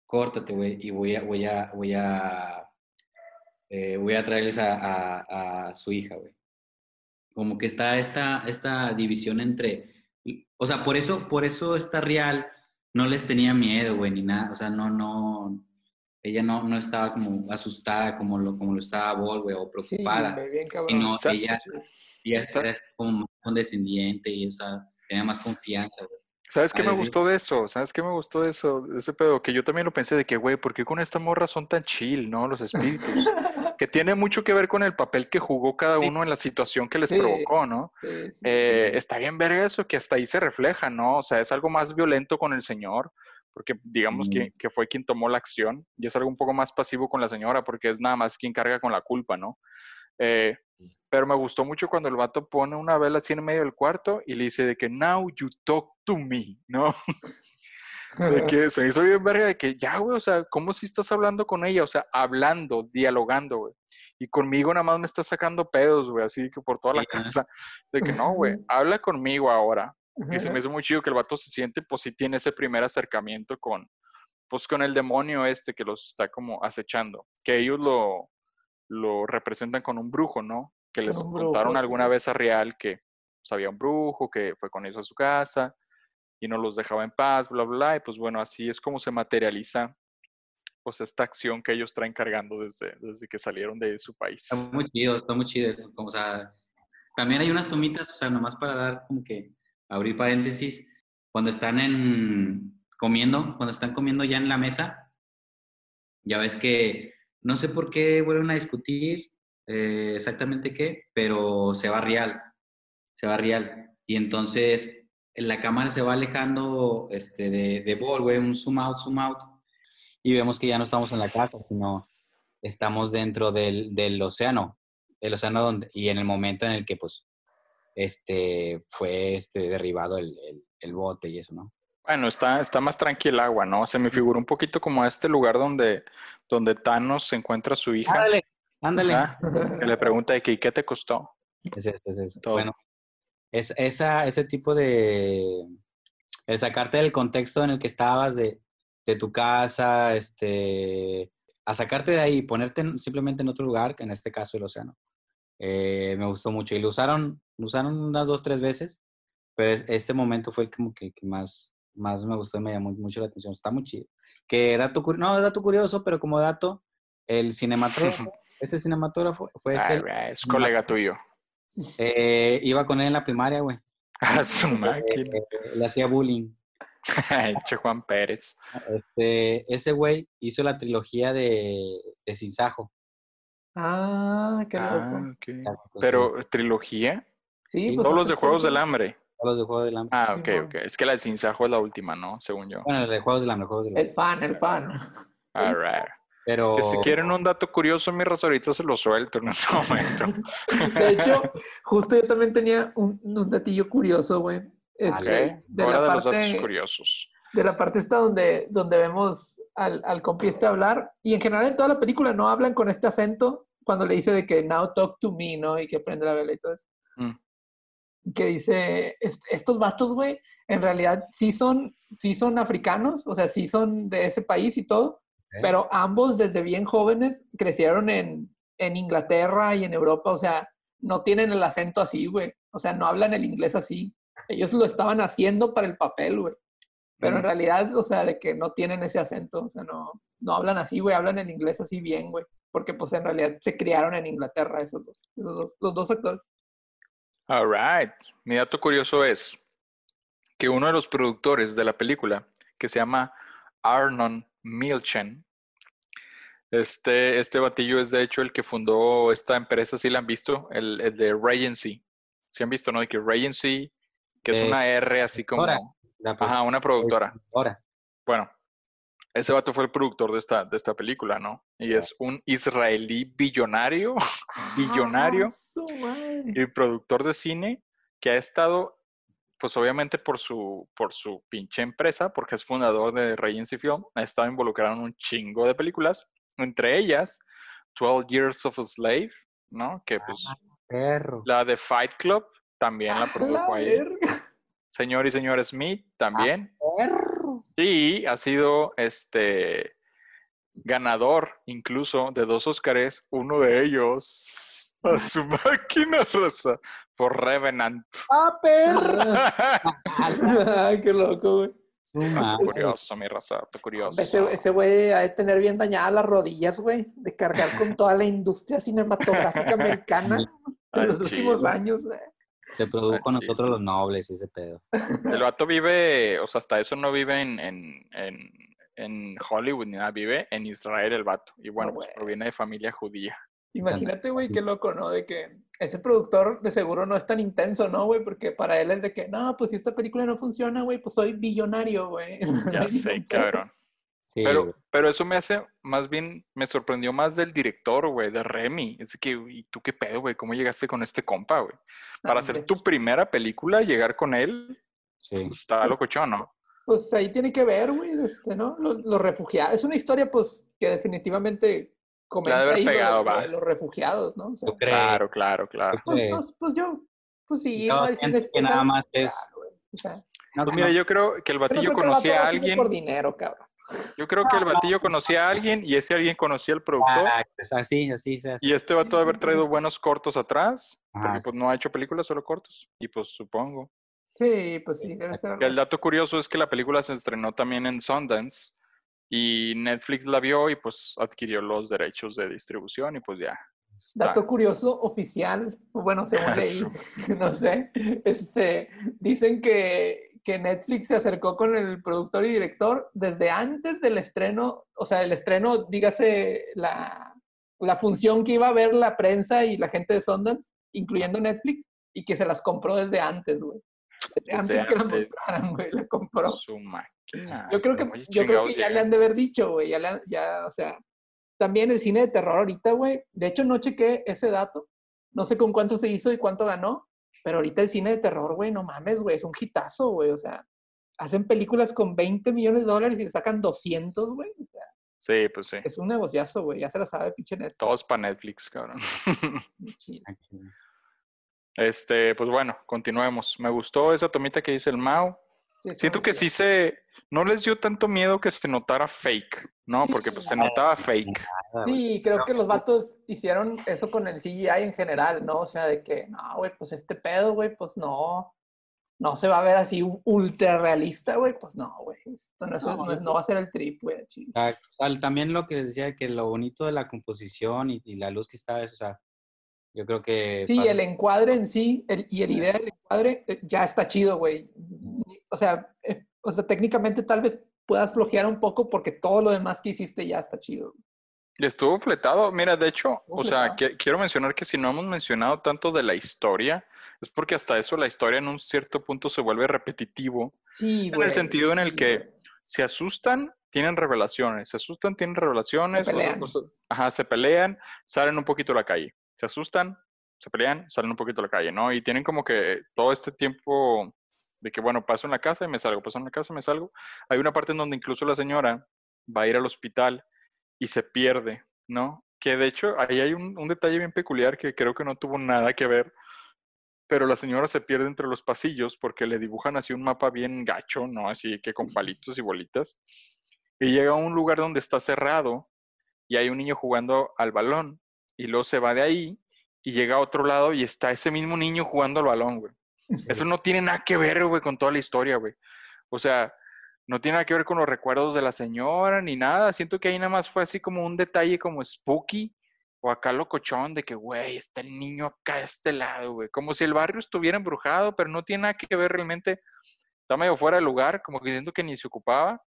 Córtate, güey, y voy a, voy a, voy a, eh, voy a traerles a, a- a su hija, güey. Como que está esta, esta división entre, o sea, por eso, por eso esta Real no les tenía miedo, güey, ni nada, o sea, no, no, ella no, no estaba como asustada como lo, como lo estaba Ball, güey, o Sí, preocupada. güey, bien y cabrón. no, Sa- ella, ella era como más condescendiente y, o sea, tenía más confianza, güey. ¿Sabes qué me gustó de eso? ¿Sabes qué me gustó de eso? De ese pedo, que yo también lo pensé de que, güey, ¿por qué con esta morra son tan chill, no? Los espíritus. que tiene mucho que ver con el papel que jugó cada uno en la situación que les Sí. provocó, ¿no? Sí, sí. Eh, está bien ver eso, que hasta ahí se refleja, ¿no? O sea, es algo más violento con el señor, porque digamos que, Mm. que fue quien tomó la acción, y es algo un poco más pasivo con la señora, porque es nada más quien carga con la culpa, ¿no? Eh, pero me gustó mucho cuando el vato pone una vela así en medio del cuarto y le dice de que now you talk to me, ¿no? De que se hizo bien verga de que ya, güey, o sea, ¿cómo si estás hablando con ella? O sea, hablando, dialogando, güey. Y conmigo nada más me estás sacando pedos, güey, así que por toda la casa. De que no, güey, habla conmigo ahora. Y se me hizo muy chido que el vato se siente, pues sí tiene ese primer acercamiento con, pues con el demonio este que los está como acechando, que ellos lo, lo representan con un brujo, ¿no? Que les brujo, contaron alguna sí. vez a Real que pues, había un brujo que fue con ellos a su casa y no los dejaba en paz, bla, bla, bla, y pues bueno, así es como se materializa pues esta acción que ellos traen cargando desde, desde que salieron de su país. Está muy chido, está muy chido eso. Como, o sea, también hay unas tomitas, o sea, nomás para dar como que abrir paréntesis, cuando están en comiendo, cuando están comiendo ya en la mesa, ya ves que no sé por qué vuelven a discutir eh, exactamente qué, pero se va real, se va real. Y entonces la cámara se va alejando este, de, de Ball, güey, un zoom out, zoom out, y vemos que ya no estamos en la casa, sino estamos dentro del, del océano, el océano donde, y en el momento en el que pues este fue este derribado el, el, el bote y eso, ¿no? Bueno, está, está más tranquila el agua, ¿no? Se me figura un poquito como a este lugar donde, donde Thanos se encuentra a su hija. Ándale, ándale. Que le pregunta de que, ¿y qué te costó? Es eso, es eso. Todo. Bueno, es esa, ese tipo de el sacarte del contexto en el que estabas de, de tu casa, este, a sacarte de ahí y ponerte en- simplemente en otro lugar, que en este caso el océano. Eh, me gustó mucho y lo usaron, lo usaron unas dos, tres veces, pero es- este momento fue el como que, que más, más me gustó y me llamó mucho la atención. Está muy chido. Que dato, curi- no, dato curioso, pero como dato, el cinematógrafo, este cinematógrafo fue ese, es colega tuyo. eh, iba con él en la primaria, güey. A su máquina. Eh, le hacía bullying. Che Juan Pérez. Este, ese güey hizo la trilogía de, de Sinsajo. Ah, qué loco. Ah, Pero, ¿trilogía? Sí, sí, pues Todos los de Juegos del. Hambre. Los de Juegos del Hambre. Ah, ok, ok. Es que la de Sinsajo es la última, ¿no? Según yo. Bueno, el de Juegos del Hambre, Juegos del Hambre. El fan, el fan. All right. Pero Que si quieren un dato curioso, mi raza, ahorita se lo suelto en este momento. De hecho, justo yo también tenía un, un datillo curioso, güey. Este, Ok, de, Hora la de los datos parte, curiosos. de la parte esta donde, donde vemos al, al compi este hablar. Y en general en toda la película no hablan con este acento cuando le dice de que now talk to me, ¿no? Y que prende la vela y todo eso. Mm. Que dice, "Est- estos vatos, güey, en realidad sí son, sí son africanos, o sea, sí son de ese país y todo, ¿eh? pero ambos desde bien jóvenes crecieron en, en Inglaterra y en Europa, o sea, no tienen el acento así, güey. O sea, no hablan el inglés así. Ellos lo estaban haciendo para el papel, güey. Pero en realidad, o sea, de que no tienen ese acento, o sea, no, no hablan así, güey, hablan el inglés así bien, güey. Porque pues en realidad se criaron en Inglaterra esos dos, esos dos, los dos actores. All right. Mi dato curioso es que uno de los productores de la película, que se llama Arnon Milchen, este, este batillo es de hecho el que fundó esta empresa, si la han visto, el, el de Regency. Si han visto, ¿no? De que Regency, que es Eh, una R así como... productora. La Ajá, una productora. Ahora. Bueno, ese vato fue el productor de esta, de esta película, ¿no? Y es un israelí billonario, billonario Ah, madre. y productor de cine que ha estado, pues obviamente por su, por su pinche empresa, porque es fundador de Regency Film, ha estado involucrado en un chingo de películas, entre ellas 12 Years of a Slave, ¿no? Que pues Perro. la de Fight Club también la A produjo ahí. Señor y señor Smith también. Perro. Y ha sido este ganador incluso de dos Óscares, uno de ellos a su máquina rosa por Revenant. ¡Ah, perro! Ay, qué loco, güey. Madre. curioso, mi raza, está curioso. Ese, güey ha de tener bien dañadas las rodillas, güey, de cargar con toda la industria cinematográfica americana Al los últimos años, güey. Se produjo con nosotros los nobles, ese pedo. El vato vive, o sea, hasta eso no vive en, en, en, en Hollywood ni nada, vive en Israel el vato. Y bueno, No, pues proviene de familia judía. Imagínate, güey, qué loco, ¿no? De que ese productor de seguro no es tan intenso, ¿no, güey? Porque para él es de que, no, pues si esta película no funciona, güey, pues soy billonario, güey. Ya sé, cabrón. Sí, Pero, güey. pero eso me hace, más bien, me sorprendió más del director, güey, de Remy. Es de que, ¿y tú qué pedo, güey? ¿Cómo llegaste con este compa, güey? Para hacer tu primera película, llegar con él, Sí. pues, estaba locochón, ¿no? Pues ahí tiene que ver, güey, este, ¿no? Los, los refugiados. Es una historia, pues, que definitivamente comenta haber ahí sobre pegado, lo va. de los refugiados, ¿no? Claro, claro, claro. pues, pues, pues yo, pues sí, no, es, siento es- que nada más es- claro, güey. O sea, No, Pues mira, no, yo creo que el no batillo conocía a alguien. por dinero, cabrón. Yo creo que el batillo conocía a alguien y ese alguien conocía al productor. Ah, pues así, así, así. Y este vato de haber traído buenos cortos atrás, porque pues no ha hecho películas, solo cortos. Y pues supongo. Sí, pues sí, debe ser el dato curioso es que la película se estrenó también en Sundance y Netflix la vio y pues adquirió los derechos de distribución y pues ya. está. Dato curioso oficial, bueno, según leí, no sé, este, dicen que, que Netflix se acercó con el productor y director desde antes del estreno, o sea, el estreno, dígase, la, la función que iba a ver la prensa y la gente de Sundance, incluyendo Netflix, y que se las compró desde antes, güey. Desde antes que la mostraran, güey, la compró. Su máquina. Yo creo que, yo creo que ya le han de haber dicho, güey. Ya, le ya, o sea, también el cine de terror ahorita, güey. De hecho, no chequé ese dato. No sé con cuánto se hizo y cuánto ganó. Pero ahorita el cine de terror, güey, no mames, güey. Es un hitazo, güey. O sea, hacen películas con 20 millones de dólares y le sacan 200, güey. O sea, Sí, pues sí. es un negociazo, güey. Ya se la sabe, pinche Netflix. Todos para Netflix, cabrón. Sí. Este, pues bueno, continuemos. Me gustó esa tomita que dice el Mao. Sí, Siento que sí se. No les dio tanto miedo que se notara fake, ¿no? Sí. Porque pues se notaba fake. Sí, creo que los vatos hicieron eso con el CGI en general, ¿no? O sea, de que, no, güey, pues este pedo, güey, pues no, no se va a ver así ultra realista, güey, pues no, güey, esto no, es- No, no es- no va a ser el trip, güey, también lo que les decía, que lo bonito de la composición y, y la luz que estaba, es, o sea, yo creo que... Sí, para- el encuadre en sí el- y el idea del encuadre eh, ya está chido, güey. O sea, eh, o sea, técnicamente tal vez puedas flojear un poco porque todo lo demás que hiciste ya está chido. Y estuvo fletado. Mira, de hecho, Estuvo o sea, que- quiero mencionar que si no hemos mencionado tanto de la historia, es porque hasta eso la historia en un cierto punto se vuelve repetitivo. Sí, En güey. el sentido en el que güey. se asustan, tienen revelaciones. Se asustan, tienen revelaciones. Se o sea, pelean. cosas- ajá, se pelean, salen un poquito a la calle. Se asustan, se pelean, salen un poquito a la calle, ¿no? Y tienen como que todo este tiempo de que, bueno, paso en la casa y me salgo, paso en la casa y me salgo. Hay una parte en donde incluso la señora va a ir al hospital y se pierde, ¿no? Que de hecho ahí hay un, un detalle bien peculiar que creo que no tuvo nada que ver, pero la señora se pierde entre los pasillos porque le dibujan así un mapa bien gacho, ¿no? Así que con palitos y bolitas. Y llega a un lugar donde está cerrado y hay un niño jugando al balón y luego se va de ahí y llega a otro lado y está ese mismo niño jugando al balón, güey. Eso no tiene nada que ver, güey, con toda la historia, güey. O sea, no tiene nada que ver con los recuerdos de la señora ni nada. Siento que ahí nada más fue así como un detalle como spooky o acá locochón de que, güey, está el niño acá de este lado, güey. Como si el barrio estuviera embrujado, pero no tiene nada que ver realmente. Está medio fuera de lugar, como que siento que ni se ocupaba.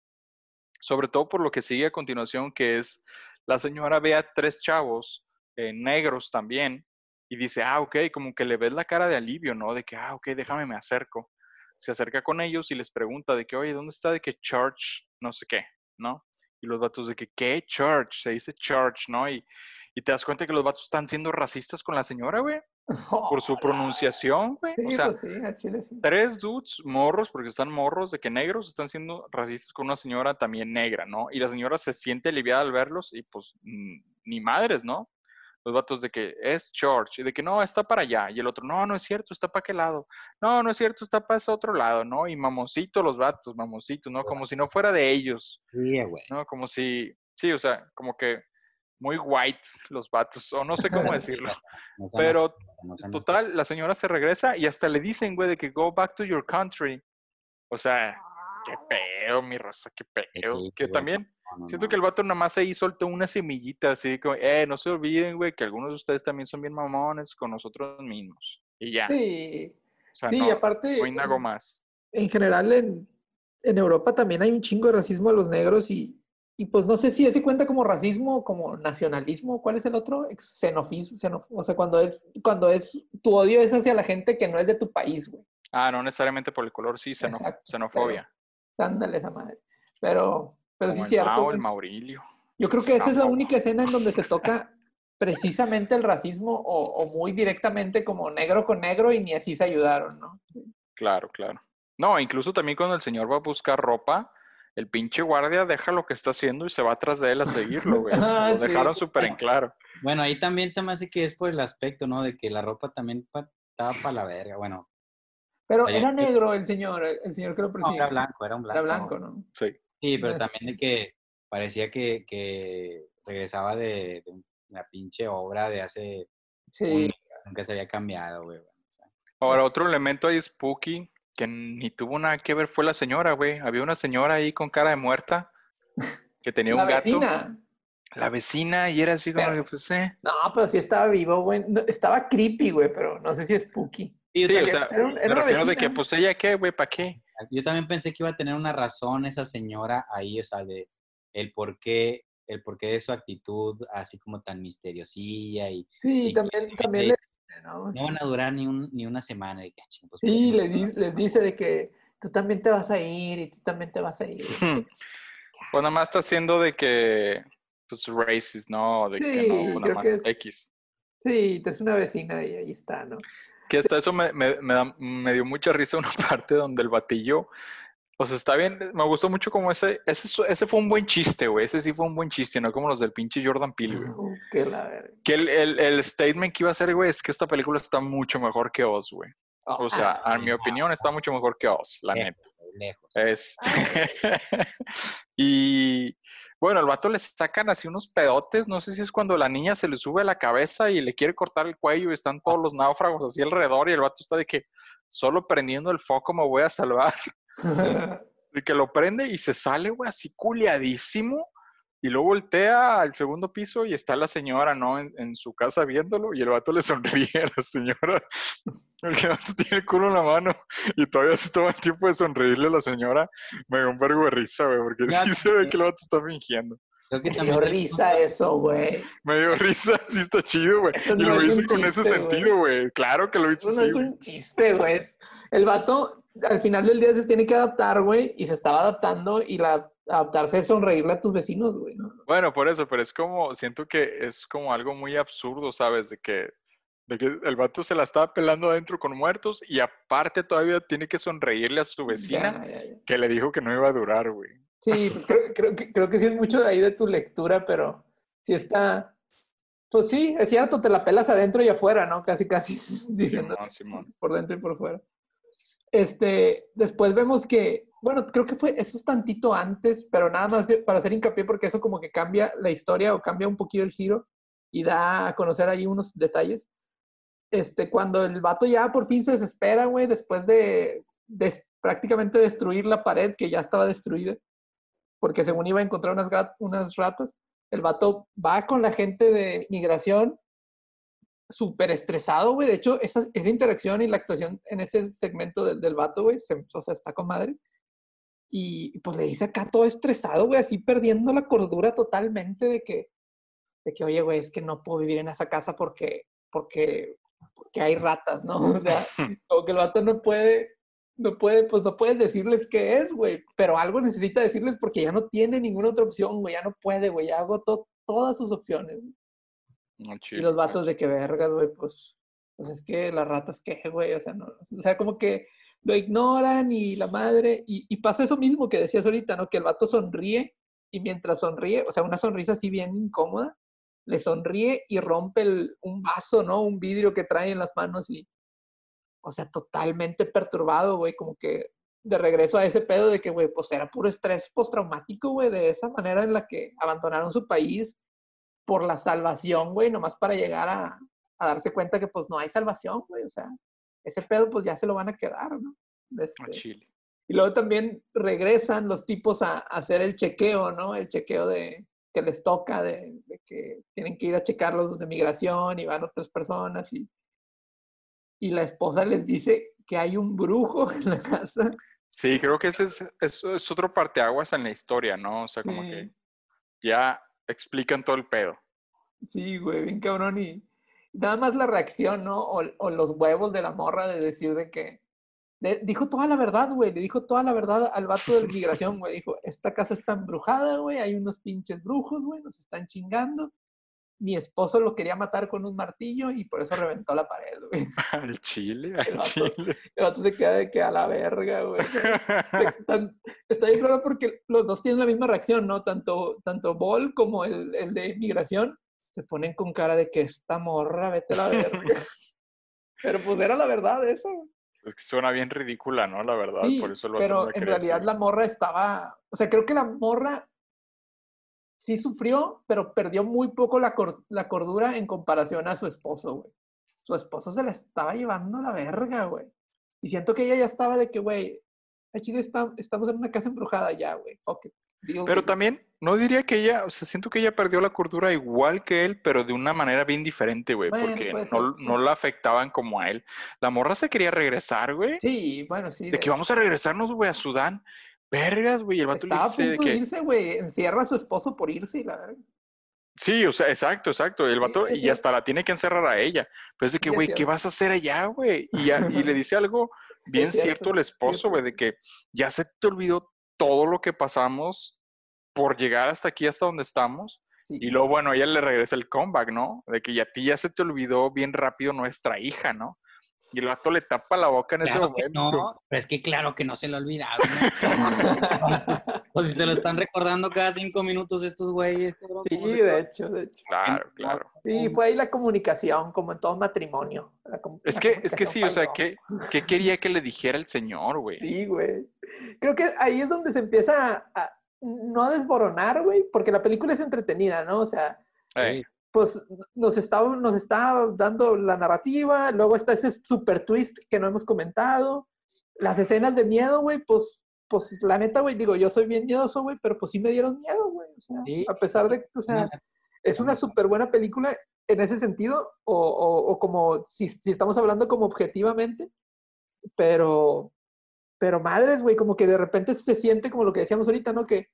Sobre todo por lo que sigue a continuación, que es la señora ve a tres chavos eh, negros también y dice, ah, ok, como que le ves la cara de alivio, ¿no? De que, ah, ok, déjame, me acerco. Se acerca con ellos y les pregunta de que, oye, ¿dónde está de que church, no sé qué, ¿no? Y los vatos de que, ¿qué church? Se dice church, ¿no? Y, y te das cuenta que los vatos están siendo racistas con la señora, güey, por su pronunciación, güey. Sí, O sea, pues sí, a Chile sí. tres dudes morros, porque están morros de que negros, están siendo racistas con una señora también negra, ¿no? Y la señora se siente aliviada al verlos y pues ni madres, ¿no? Los vatos de que es George y de que no, está para allá. Y el otro, no, no es cierto, está para aquel lado. No, no es cierto, está para ese otro lado, ¿no? Y mamoncito los vatos, mamoncito, ¿no? Como si no fuera de ellos, Sí, güey. ¿no? Como si, sí, o sea, como que muy white los vatos, o no sé cómo decirlo. Pero. Total, la señora se regresa y hasta le dicen, güey, de que go back to your country. O sea, qué pedo, mi raza, qué pedo. Que también No, no, siento no. que el vato nada más ahí soltó una semillita, así como, eh, no se olviden, güey, que algunos de ustedes también son bien mamones con nosotros mismos. Y ya. Sí, O sea, sí, no, y aparte, nada más. en general en, en Europa también hay un chingo de racismo a los negros y, y pues no sé si ese cuenta como racismo o como nacionalismo, ¿cuál es el otro? Xenofismo, xenof- o sea, cuando es, cuando es, tu odio es hacia la gente que no es de tu país, güey. Ah, no necesariamente por el color, sí, xeno- Exacto, xenofobia. Ándale esa madre. Pero, pero sí Como es el cierto. Mao, el Maurilio. Yo creo que esa es la única escena en donde se toca precisamente el racismo o, o muy directamente como negro con negro y ni así se ayudaron, ¿no? Claro, claro. No, incluso también cuando el señor va a buscar ropa, el pinche guardia deja lo que está haciendo y se va atrás de él a seguirlo, güey. Ah, lo sí. dejaron súper en claro. Bueno, ahí también se me hace que es por el aspecto, ¿no? De que la ropa también pa- estaba para la verga. Bueno, Pero era yo- negro el señor, el señor que lo no, persigue. era blanco, era un blanco. Era blanco, ¿no? Sí. Sí, pero también de que parecía que, que regresaba de, de una pinche obra de hace Sí, nunca se había cambiado, güey. o sea, Ahora, Pues- otro elemento ahí spooky que ni tuvo nada que ver fue la señora, güey. Había una señora ahí con cara de muerta que tenía la un gato. vecina. La vecina, y era así como Pero- que, pues, eh. No, pero sí estaba vivo, güey. No, estaba creepy, güey, pero no sé si es spooky. y Sí, o sea, era un- era me refiero de que, pues, ella qué, güey, ¿para qué? Yo también pensé que iba a tener una razón esa señora ahí, o sea, de el por qué, el porqué de su actitud así como tan misteriosilla y Sí, Y- también, también le dice, ¿no? no van a durar ni, un, ni una semana. Y, que, "Ah, ching, pues, Sí, ¿por qué le no?". di- les dice de que tú también te vas a ir y tú también te vas a ir. Pues nada más está haciendo de que, pues, racist, ¿no? De que no, nada creo más que es- X. Sí, es una vecina y ahí está, ¿no? Que hasta eso me, me, me, da- me dio mucha risa una parte donde el batillo, pues está bien, me gustó mucho como ese, ese, ese fue un buen chiste, güey, ese sí fue un buen chiste, no como los del pinche Jordan Peele, güey. Que la. Que el, el, el statement que iba a hacer, güey, es que esta película está mucho mejor que Oz, güey. O Ah, sea, en mi opinión está mucho mejor que Oz, la neta. Lejos, güey, lejos. Este... y bueno, el vato le sacan así unos pedotes, no sé si es cuando la niña se le sube a la cabeza y le quiere cortar el cuello y están todos los náufragos así alrededor y el vato está de que solo prendiendo el foco me voy a salvar. Y que lo prende y se sale, güey, así culiadísimo. Y luego voltea al segundo piso y está la señora, ¿no? En, en su casa viéndolo y el vato le sonríe a la señora. El vato tiene el culo en la mano y todavía se toma el tiempo de sonreírle a la señora. Me dio un vergo de risa, güey, porque Ya sí se ve que el vato está fingiendo. Creo que Me dio risa eso, güey. Me dio risa, sí está chido, güey. Eso Y no lo es hizo con ese chiste, güey. sentido, güey. Claro que lo hizo Eso no así, es un chiste, güey. Es- El vato al final del día se tiene que adaptar, güey, y se estaba adaptando y la adaptarse es sonreírle a tus vecinos, güey. ¿no? Bueno, por eso, pero es como, siento que es como algo muy absurdo, ¿sabes? De que, de que el vato se la estaba pelando adentro con muertos y aparte todavía tiene que sonreírle a su vecina Ya, ya, ya. que le dijo que no iba a durar, güey. Sí, pues creo, creo que, creo que sí es mucho de ahí de tu lectura, pero sí está. Pues sí, es cierto, te la pelas adentro y afuera, ¿no? Casi, casi diciendo Simón, Simón. por dentro y por fuera. Este, después vemos que, bueno, creo que fue, eso es tantito antes, pero nada más para hacer hincapié porque eso como que cambia la historia o cambia un poquito el giro y da a conocer ahí unos detalles. Este, cuando el vato ya por fin se desespera, güey, después de, prácticamente destruir la pared que ya estaba destruida, porque según iba a encontrar unas, unas ratas, el vato va con la gente de migración súper estresado, güey. De hecho, esa, esa interacción y la actuación en ese segmento del, del vato, güey, se- o sea, está con madre. Y pues le dice acá todo estresado, güey, así perdiendo la cordura totalmente de que, de que, oye, güey, es que no puedo vivir en esa casa porque, porque, porque hay ratas, ¿no? O sea, como que el vato no puede, no puede, pues no puede decirles qué es, güey, pero algo necesita decirles porque ya no tiene ninguna otra opción, güey, ya no puede, güey, ya agotó todas sus opciones. No, Y los güey. vatos de que vergas, güey, pues, pues es que las ratas qué, güey, o sea, no, o sea, como que lo ignoran y la madre, y, y pasa eso mismo que decías ahorita, ¿no? Que el vato sonríe y mientras sonríe, o sea, una sonrisa así bien incómoda, le sonríe y rompe el- un vaso, ¿no? Un vidrio que trae en las manos y, o sea, totalmente perturbado, güey, como que de regreso a ese pedo de que, güey, pues era puro estrés postraumático, güey, de esa manera en la que abandonaron su país por la salvación, güey, nomás para llegar a, a darse cuenta que pues no hay salvación, güey, o sea, ese pedo pues ya se lo van a quedar, ¿no? Este, chile. y luego también regresan los tipos a, a hacer el chequeo, ¿no? El chequeo de que les toca, de, de que tienen que ir a checar los de migración y van otras personas y, y la esposa les dice que hay un brujo en la casa. Sí, creo que ese es, es, es otro parteaguas en la historia, ¿no? O sea, como Sí. que ya explican todo el pedo. Sí, güey, bien cabrón. Y nada más la reacción, ¿no? O, o los huevos de la morra de decir de que. de- dijo toda la verdad, güey. Le dijo toda la verdad al vato de migración, güey. Dijo: Esta casa está embrujada, güey. Hay unos pinches brujos, güey. Nos están chingando. Mi esposo lo quería matar con un martillo y por eso reventó la pared, güey. Al chile, El al vato. chile. El vato se queda de que a la verga, güey. Está bien claro porque los dos tienen la misma reacción, ¿no? Tanto, tanto Ball como el, el de migración se ponen con cara de que esta morra, vete a la verga. Pero pues era la verdad eso. Pues que suena bien ridícula, ¿no? La verdad, Sí, por eso el no pero en realidad seguir. la morra estaba, o sea, creo que la morra sí sufrió, pero perdió muy poco la, cor- la cordura en comparación a su esposo, güey. Su esposo se la estaba llevando a la verga, güey. Y siento que ella ya estaba de que, güey, a Chile está- estamos en una casa embrujada ya, güey. Fuck it. Deal Pero también, no diría que ella, o sea, siento que ella perdió la cordura igual que él, pero de una manera bien diferente, güey, Bueno, porque no, ser, no sí. la afectaban como a él. La morra se quería regresar, güey. Sí, bueno, sí. de de que hecho. vamos a regresarnos, güey, a Sudán. Vergas, güey. El vato le Estaba a dice de punto de que. irse, güey. Encierra a su esposo por irse y la verga. Sí, o sea, exacto, exacto. El Sí, vato, sí, y hasta la tiene que encerrar a ella. Pero es de que, güey, ¿qué vas a hacer allá, güey? Y, le dice algo bien cierto, el esposo, güey, de que ya se te olvidó todo lo que pasamos por llegar hasta aquí, hasta donde estamos. Y luego, bueno, ella le regresa el comeback, ¿no? De que ya a ti ya se te olvidó bien rápido nuestra hija, ¿no? Y el vato le tapa la boca en ese Claro momento. no, pero es que claro que no se lo ha olvidado. ¿no? pues si se lo están recordando cada cinco minutos estos güeyes, cabrón. Sí, ¿cómo se de hecho, de hecho. Claro, claro. Sí, fue ahí la comunicación, como en todo matrimonio. La Es la que, es que sí, o sea. ¿qué, ¿qué quería que le dijera el señor, güey? Sí, güey. Creo que ahí es donde se empieza a, a- no a desboronar, güey, porque la película es entretenida, ¿no? O sea, pues nos está, nos está dando la narrativa, luego está ese super twist que no hemos comentado, las escenas de miedo, güey, pues, pues la neta, güey, digo, yo soy bien miedoso, güey, pero pues sí me dieron miedo, güey, o sea, Sí. a pesar de, o sea, es una súper buena película en ese sentido, o, o- o como si, si estamos hablando como objetivamente, pero, pero madres, güey, como que de repente se siente como lo que decíamos ahorita, ¿no? Que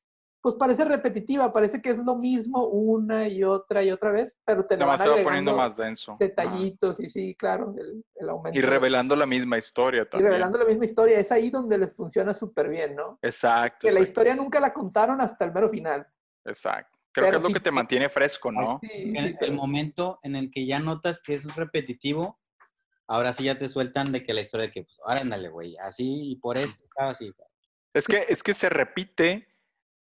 pues parece repetitiva, parece que es lo mismo una y otra y otra vez, pero te lo van va agregando poniendo más denso. Ajá. detallitos y sí, claro, el, el aumento. Y revelando la misma historia y también. revelando la misma historia, es ahí donde les funciona súper bien, ¿no? Exacto. Que la historia nunca la contaron hasta el mero final. Exacto. Creo que es lo sí- que te mantiene fresco, ¿no? Sí, Que sí, el, el pero- momento en el que ya notas que es repetitivo, ahora sí ya te sueltan de que la historia de que, pues, ahora ándale, güey, así y por eso así. Es que, es que se repite,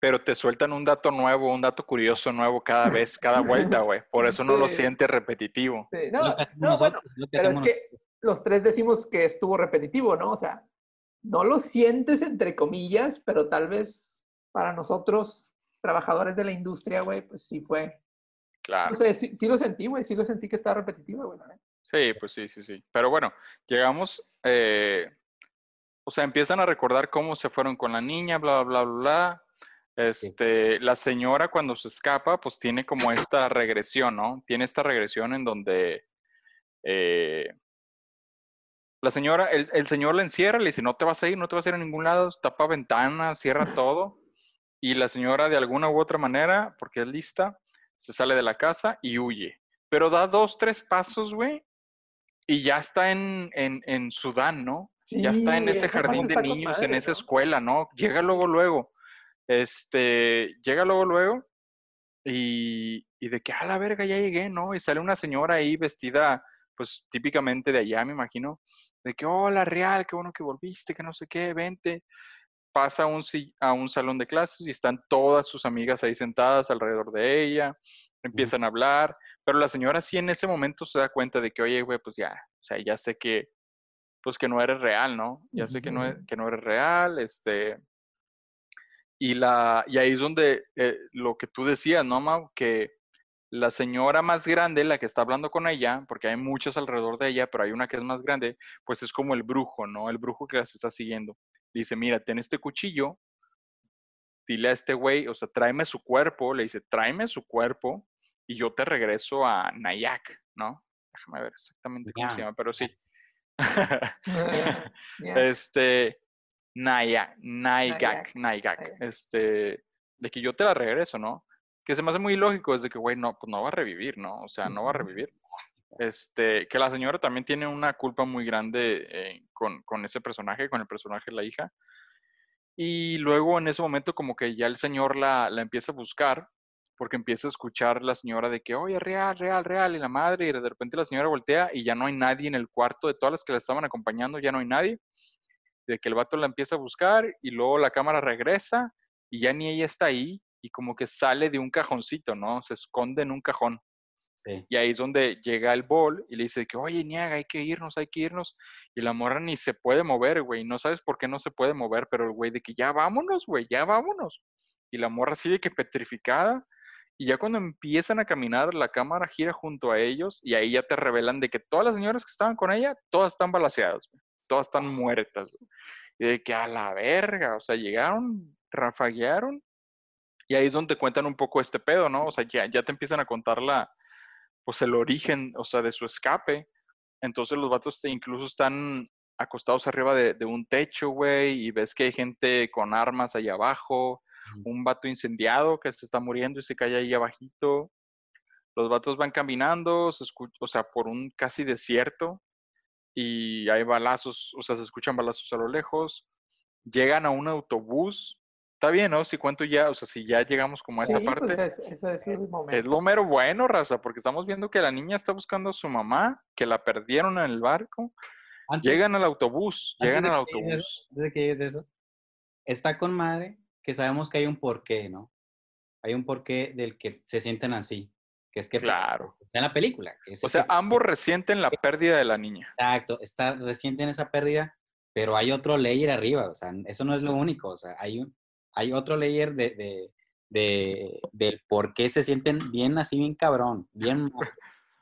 pero te sueltan un dato nuevo, un dato curioso nuevo cada vez, cada vuelta, güey. Por eso no lo Sí. sientes repetitivo. sí, no, lo no, bueno, lo pero es que los tres decimos que estuvo repetitivo, ¿no? O sea, no lo sientes entre comillas, pero tal vez para nosotros, trabajadores de la industria, güey, pues sí fue. Claro. No sé, sí, sí lo sentí, güey, sí lo sentí que estaba repetitivo, güey. neta. Sí, pues sí, sí, sí. Pero bueno, llegamos, eh, o sea, empiezan a recordar cómo se fueron con la niña, bla, bla, bla, bla. Este, la señora cuando se escapa, pues tiene como esta regresión, ¿no? Tiene esta regresión en donde eh, la señora, el, el señor la encierra, le dice, no te vas a ir, no te vas a ir a ningún lado, tapa ventanas, cierra todo. Y la señora de alguna u otra manera, porque es lista, se sale de la casa y huye. Pero da dos, tres pasos, güey, y ya está en, en, en Sudán, ¿no? ya está en ese jardín de niños, en esa escuela, ¿no? Llega luego, luego. Este, llega luego, luego. Y, y de que, a la verga, ya llegué, ¿no? Y sale una señora ahí vestida, pues típicamente de allá, me imagino. De que, hola, Real, qué bueno que volviste, que no sé qué, vente. Pasa a un, si- a un salón de clases y están todas sus amigas ahí sentadas alrededor de ella. Empiezan a hablar. Pero la señora sí en ese momento se da cuenta de que, oye, güey, pues ya, o sea, ya sé que, pues que no eres real, ¿no? Ya sé que no, e- que no eres real, este... Y, la, y ahí es donde eh, lo que tú decías, ¿no, Mau? Que la señora más grande, la que está hablando con ella, porque hay muchas alrededor de ella, pero hay una que es más grande, pues es como el brujo, ¿no? El brujo que las está siguiendo. Dice, mira, ten este cuchillo, dile a este güey, o sea, tráeme su cuerpo, le dice, tráeme su cuerpo y yo te regreso a Nayak, ¿no? Déjame ver exactamente cómo se llama, pero sí. Ya. este, Nayak, Naigak, Nayak. este, de que yo te la regreso, ¿no? Que se me hace muy lógico, es de que, güey, no, pues no va a revivir, ¿no? O sea, no va a revivir. Este, que la señora también tiene una culpa muy grande eh, con, con ese personaje, con el personaje de la hija. Y luego en ese momento como que ya el señor la, la empieza a buscar, porque empieza a escuchar la señora de que, oye, real, real, real, y la madre, y de repente la señora voltea y ya no hay nadie en el cuarto de todas las que la estaban acompañando, ya no hay nadie. De que el vato la empieza a buscar y luego la cámara regresa y ya ni ella está ahí y como que sale de un cajoncito, ¿no? Se esconde en un cajón. Sí. Y ahí es donde llega el bol y le dice que, oye, Niaga, hay que irnos, hay que irnos. Y la morra ni se puede mover, güey. No sabes por qué no se puede mover, pero el güey de que ya vámonos, güey, ya vámonos. Y la morra así de que petrificada. Y ya cuando empiezan a caminar, la cámara gira junto a ellos y ahí ya te revelan de que todas las señoras que estaban con ella, todas están balaseadas, güey. Todas están muertas. Y de que a la verga, o sea, llegaron, rafaguearon. Y ahí es donde te cuentan un poco este pedo, ¿no? O sea, ya, ya te empiezan a contar la, pues el origen, o sea, de su escape. Entonces los vatos incluso están acostados arriba de, de un techo, güey, y ves que hay gente con armas ahí abajo, un vato incendiado que se está muriendo y se cae ahí abajito. Los vatos van caminando, se o sea, por un casi desierto, y hay balazos, o sea, se escuchan balazos a lo lejos. Llegan a un autobús. Está bien, ¿no? Si cuento ya, o sea, si ya llegamos como a esta Sí, parte. pues es- ese es el momento. Es lo mero bueno, raza, porque estamos viendo que la niña está buscando a su mamá, que la perdieron en el barco. Antes- Llegan al autobús, llegan al digas eso, autobús. antes de que eso, está con madre que sabemos que hay un porqué, ¿no? Hay un porqué del que se sienten así, que es que Claro. En la película. O sea, que- ambos resienten la pérdida de la niña. Exacto, está reciente en esa pérdida, pero hay otro layer arriba, o sea, eso no es lo único, o sea, hay, un, hay otro layer de, de, de- del por qué se sienten bien así, bien cabrón, bien.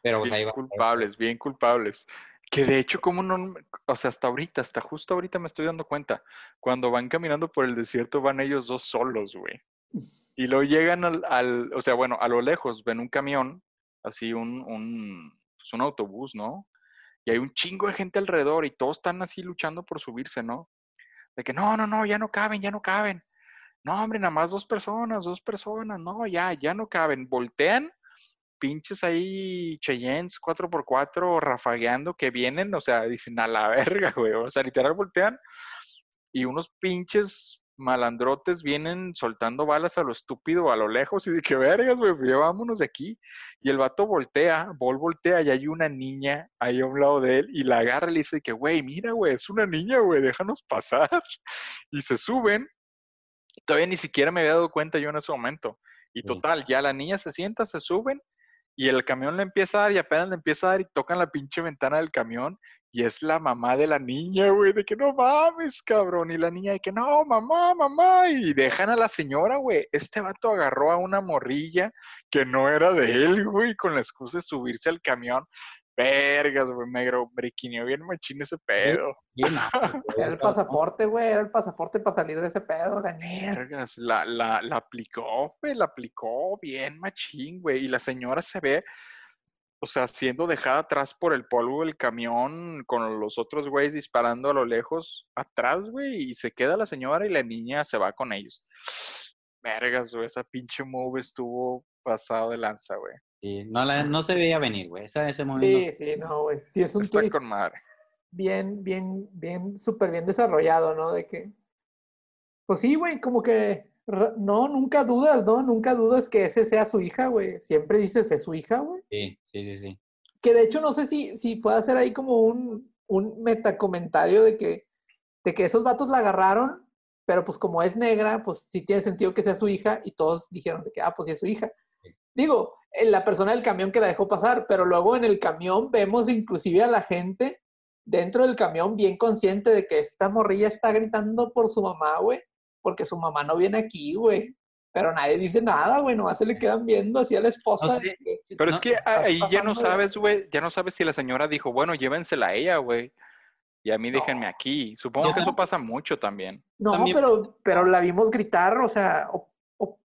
Pero pues ahí Bien va. culpables, bien culpables. Que de hecho, como no, o sea, hasta ahorita, hasta justo ahorita me estoy dando cuenta, cuando van caminando por el desierto van ellos dos solos, güey. Y luego llegan al, al- o sea, bueno, a lo lejos ven un camión, así un, un, pues un autobús, ¿no? Y hay un chingo de gente alrededor y todos están así luchando por subirse, ¿no? De que no, no, no, ya no caben, ya no caben. No, hombre, nada más dos personas, dos personas, no, ya, ya no caben. Voltean, pinches ahí Cheyennes 4x4 rafagueando que vienen, o sea, dicen a la verga, güey. O sea, literal voltean y unos pinches malandrotes vienen soltando balas a lo estúpido, a lo lejos, y de que vergas, güey, pues ya vámonos de aquí. Y el vato voltea, Bol voltea, y hay una niña ahí a un lado de él, y la agarra y le dice que, güey, mira, güey, es una niña, güey, déjanos pasar. Y se suben. Todavía ni siquiera me había dado cuenta yo en ese momento. Y total, ya la niña se sienta, se suben, y el camión le empieza a dar, y apenas le empieza a dar, y tocan la pinche ventana del camión, y es la mamá de la niña, güey, de que no mames, cabrón. Y la niña de que no, mamá, mamá. Y dejan a la señora, güey. Este vato agarró a una morrilla que no era de él, güey, con la excusa de subirse al camión. Vergas, güey, me brequineó bien machín ese pedo. Bien Era el pasaporte, güey, era el pasaporte para salir de ese pedo, niña. Vergas, la, la, la aplicó, güey, la aplicó bien machín, güey. Y la señora se ve, o sea, siendo dejada atrás por el polvo del camión, con los otros güeyes disparando a lo lejos atrás, güey. Y se queda la señora y la niña se va con ellos. Vergas, güey, esa pinche move estuvo pasado de lanza, güey. Sí, no, la- no se veía venir, güey. Ese momento. Sí, sí, no, güey. Sí, es un Está con madre. bien, bien, bien, súper bien desarrollado, ¿no? De que, pues sí, güey, como que, no, nunca dudas, ¿no? Nunca dudas que ese sea su hija, güey. Siempre dices, es su hija, güey. Sí, sí, sí, sí. Que de hecho no sé si, si puede hacer ahí como un, un metacomentario de que, de que esos vatos la agarraron, pero pues como es negra, pues sí tiene sentido que sea su hija y todos dijeron de que, ah, pues sí es su hija. Sí. Digo, la persona del camión que la dejó pasar, pero luego en el camión vemos inclusive a la gente dentro del camión bien consciente de que esta morrilla está gritando por su mamá, güey, porque su mamá no viene aquí, güey. Pero nadie dice nada, güey, nomás se le quedan viendo así a la esposa. No Pero No, es que ahí ya no sabes, güey, ya no sabes si la señora dijo, bueno, llévensela a ella, güey. Y a mí déjenme aquí. Supongo que eso pasa mucho también. No, También- pero, pero la vimos gritar, o sea, o- o-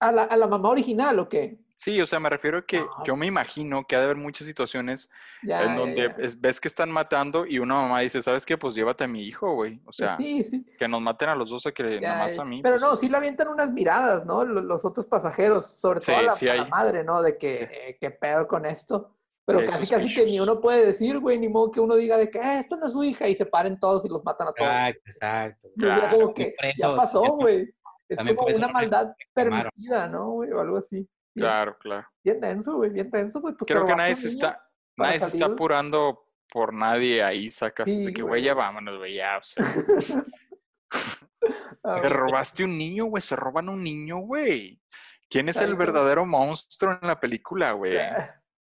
a, la, a la mamá original, ¿o qué? Sí, o sea, me refiero a que yo me imagino que ha de haber muchas situaciones Ya, en donde ya. es- ves que están matando y una mamá dice, ¿sabes qué? Pues llévate a mi hijo, güey. O Pues sea, sí, sí. que nos maten a los dos o que ya, nada más ya. a mí. Pero pues, no, sí le avientan unas miradas, ¿no? Lo- Los, otros pasajeros, sobre todo Sí, a la, sí a la hay. madre, ¿no? De que, eh, ¿qué pedo con esto? Pero casi, casi que ni uno puede decir, güey, ni modo que uno diga de que, eh, esta no es su hija, y se paren todos y los matan a todos. Exacto, exacto. Ya claro, como que ya pasó, güey. Es como una maldad permitida, ¿no, güey? O algo así. Bien, Claro, claro. bien denso, güey, bien denso, güey. Pues Creo que nadie se está, nadie se está apurando por nadie ahí, sacas Sí, de que, güey. ya vámonos, güey, ya, o sea. Te robaste un niño, güey, se roban un niño, güey. ¿Quién es el verdadero monstruo en la película, güey?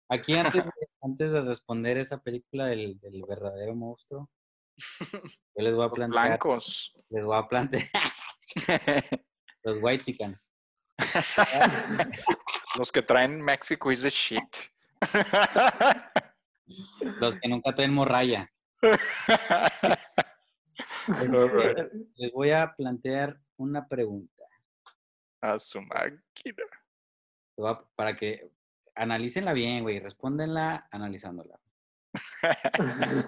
Aquí antes de, antes de responder esa película del, del verdadero monstruo, yo les voy a Los plantear, blancos. les voy a plantear los white chickens. Los que traen México is the shit. Los que nunca traen morralla. Alright. Les voy a plantear una pregunta. A su máquina. Para que analícenla bien, güey. Respóndenla analizándola.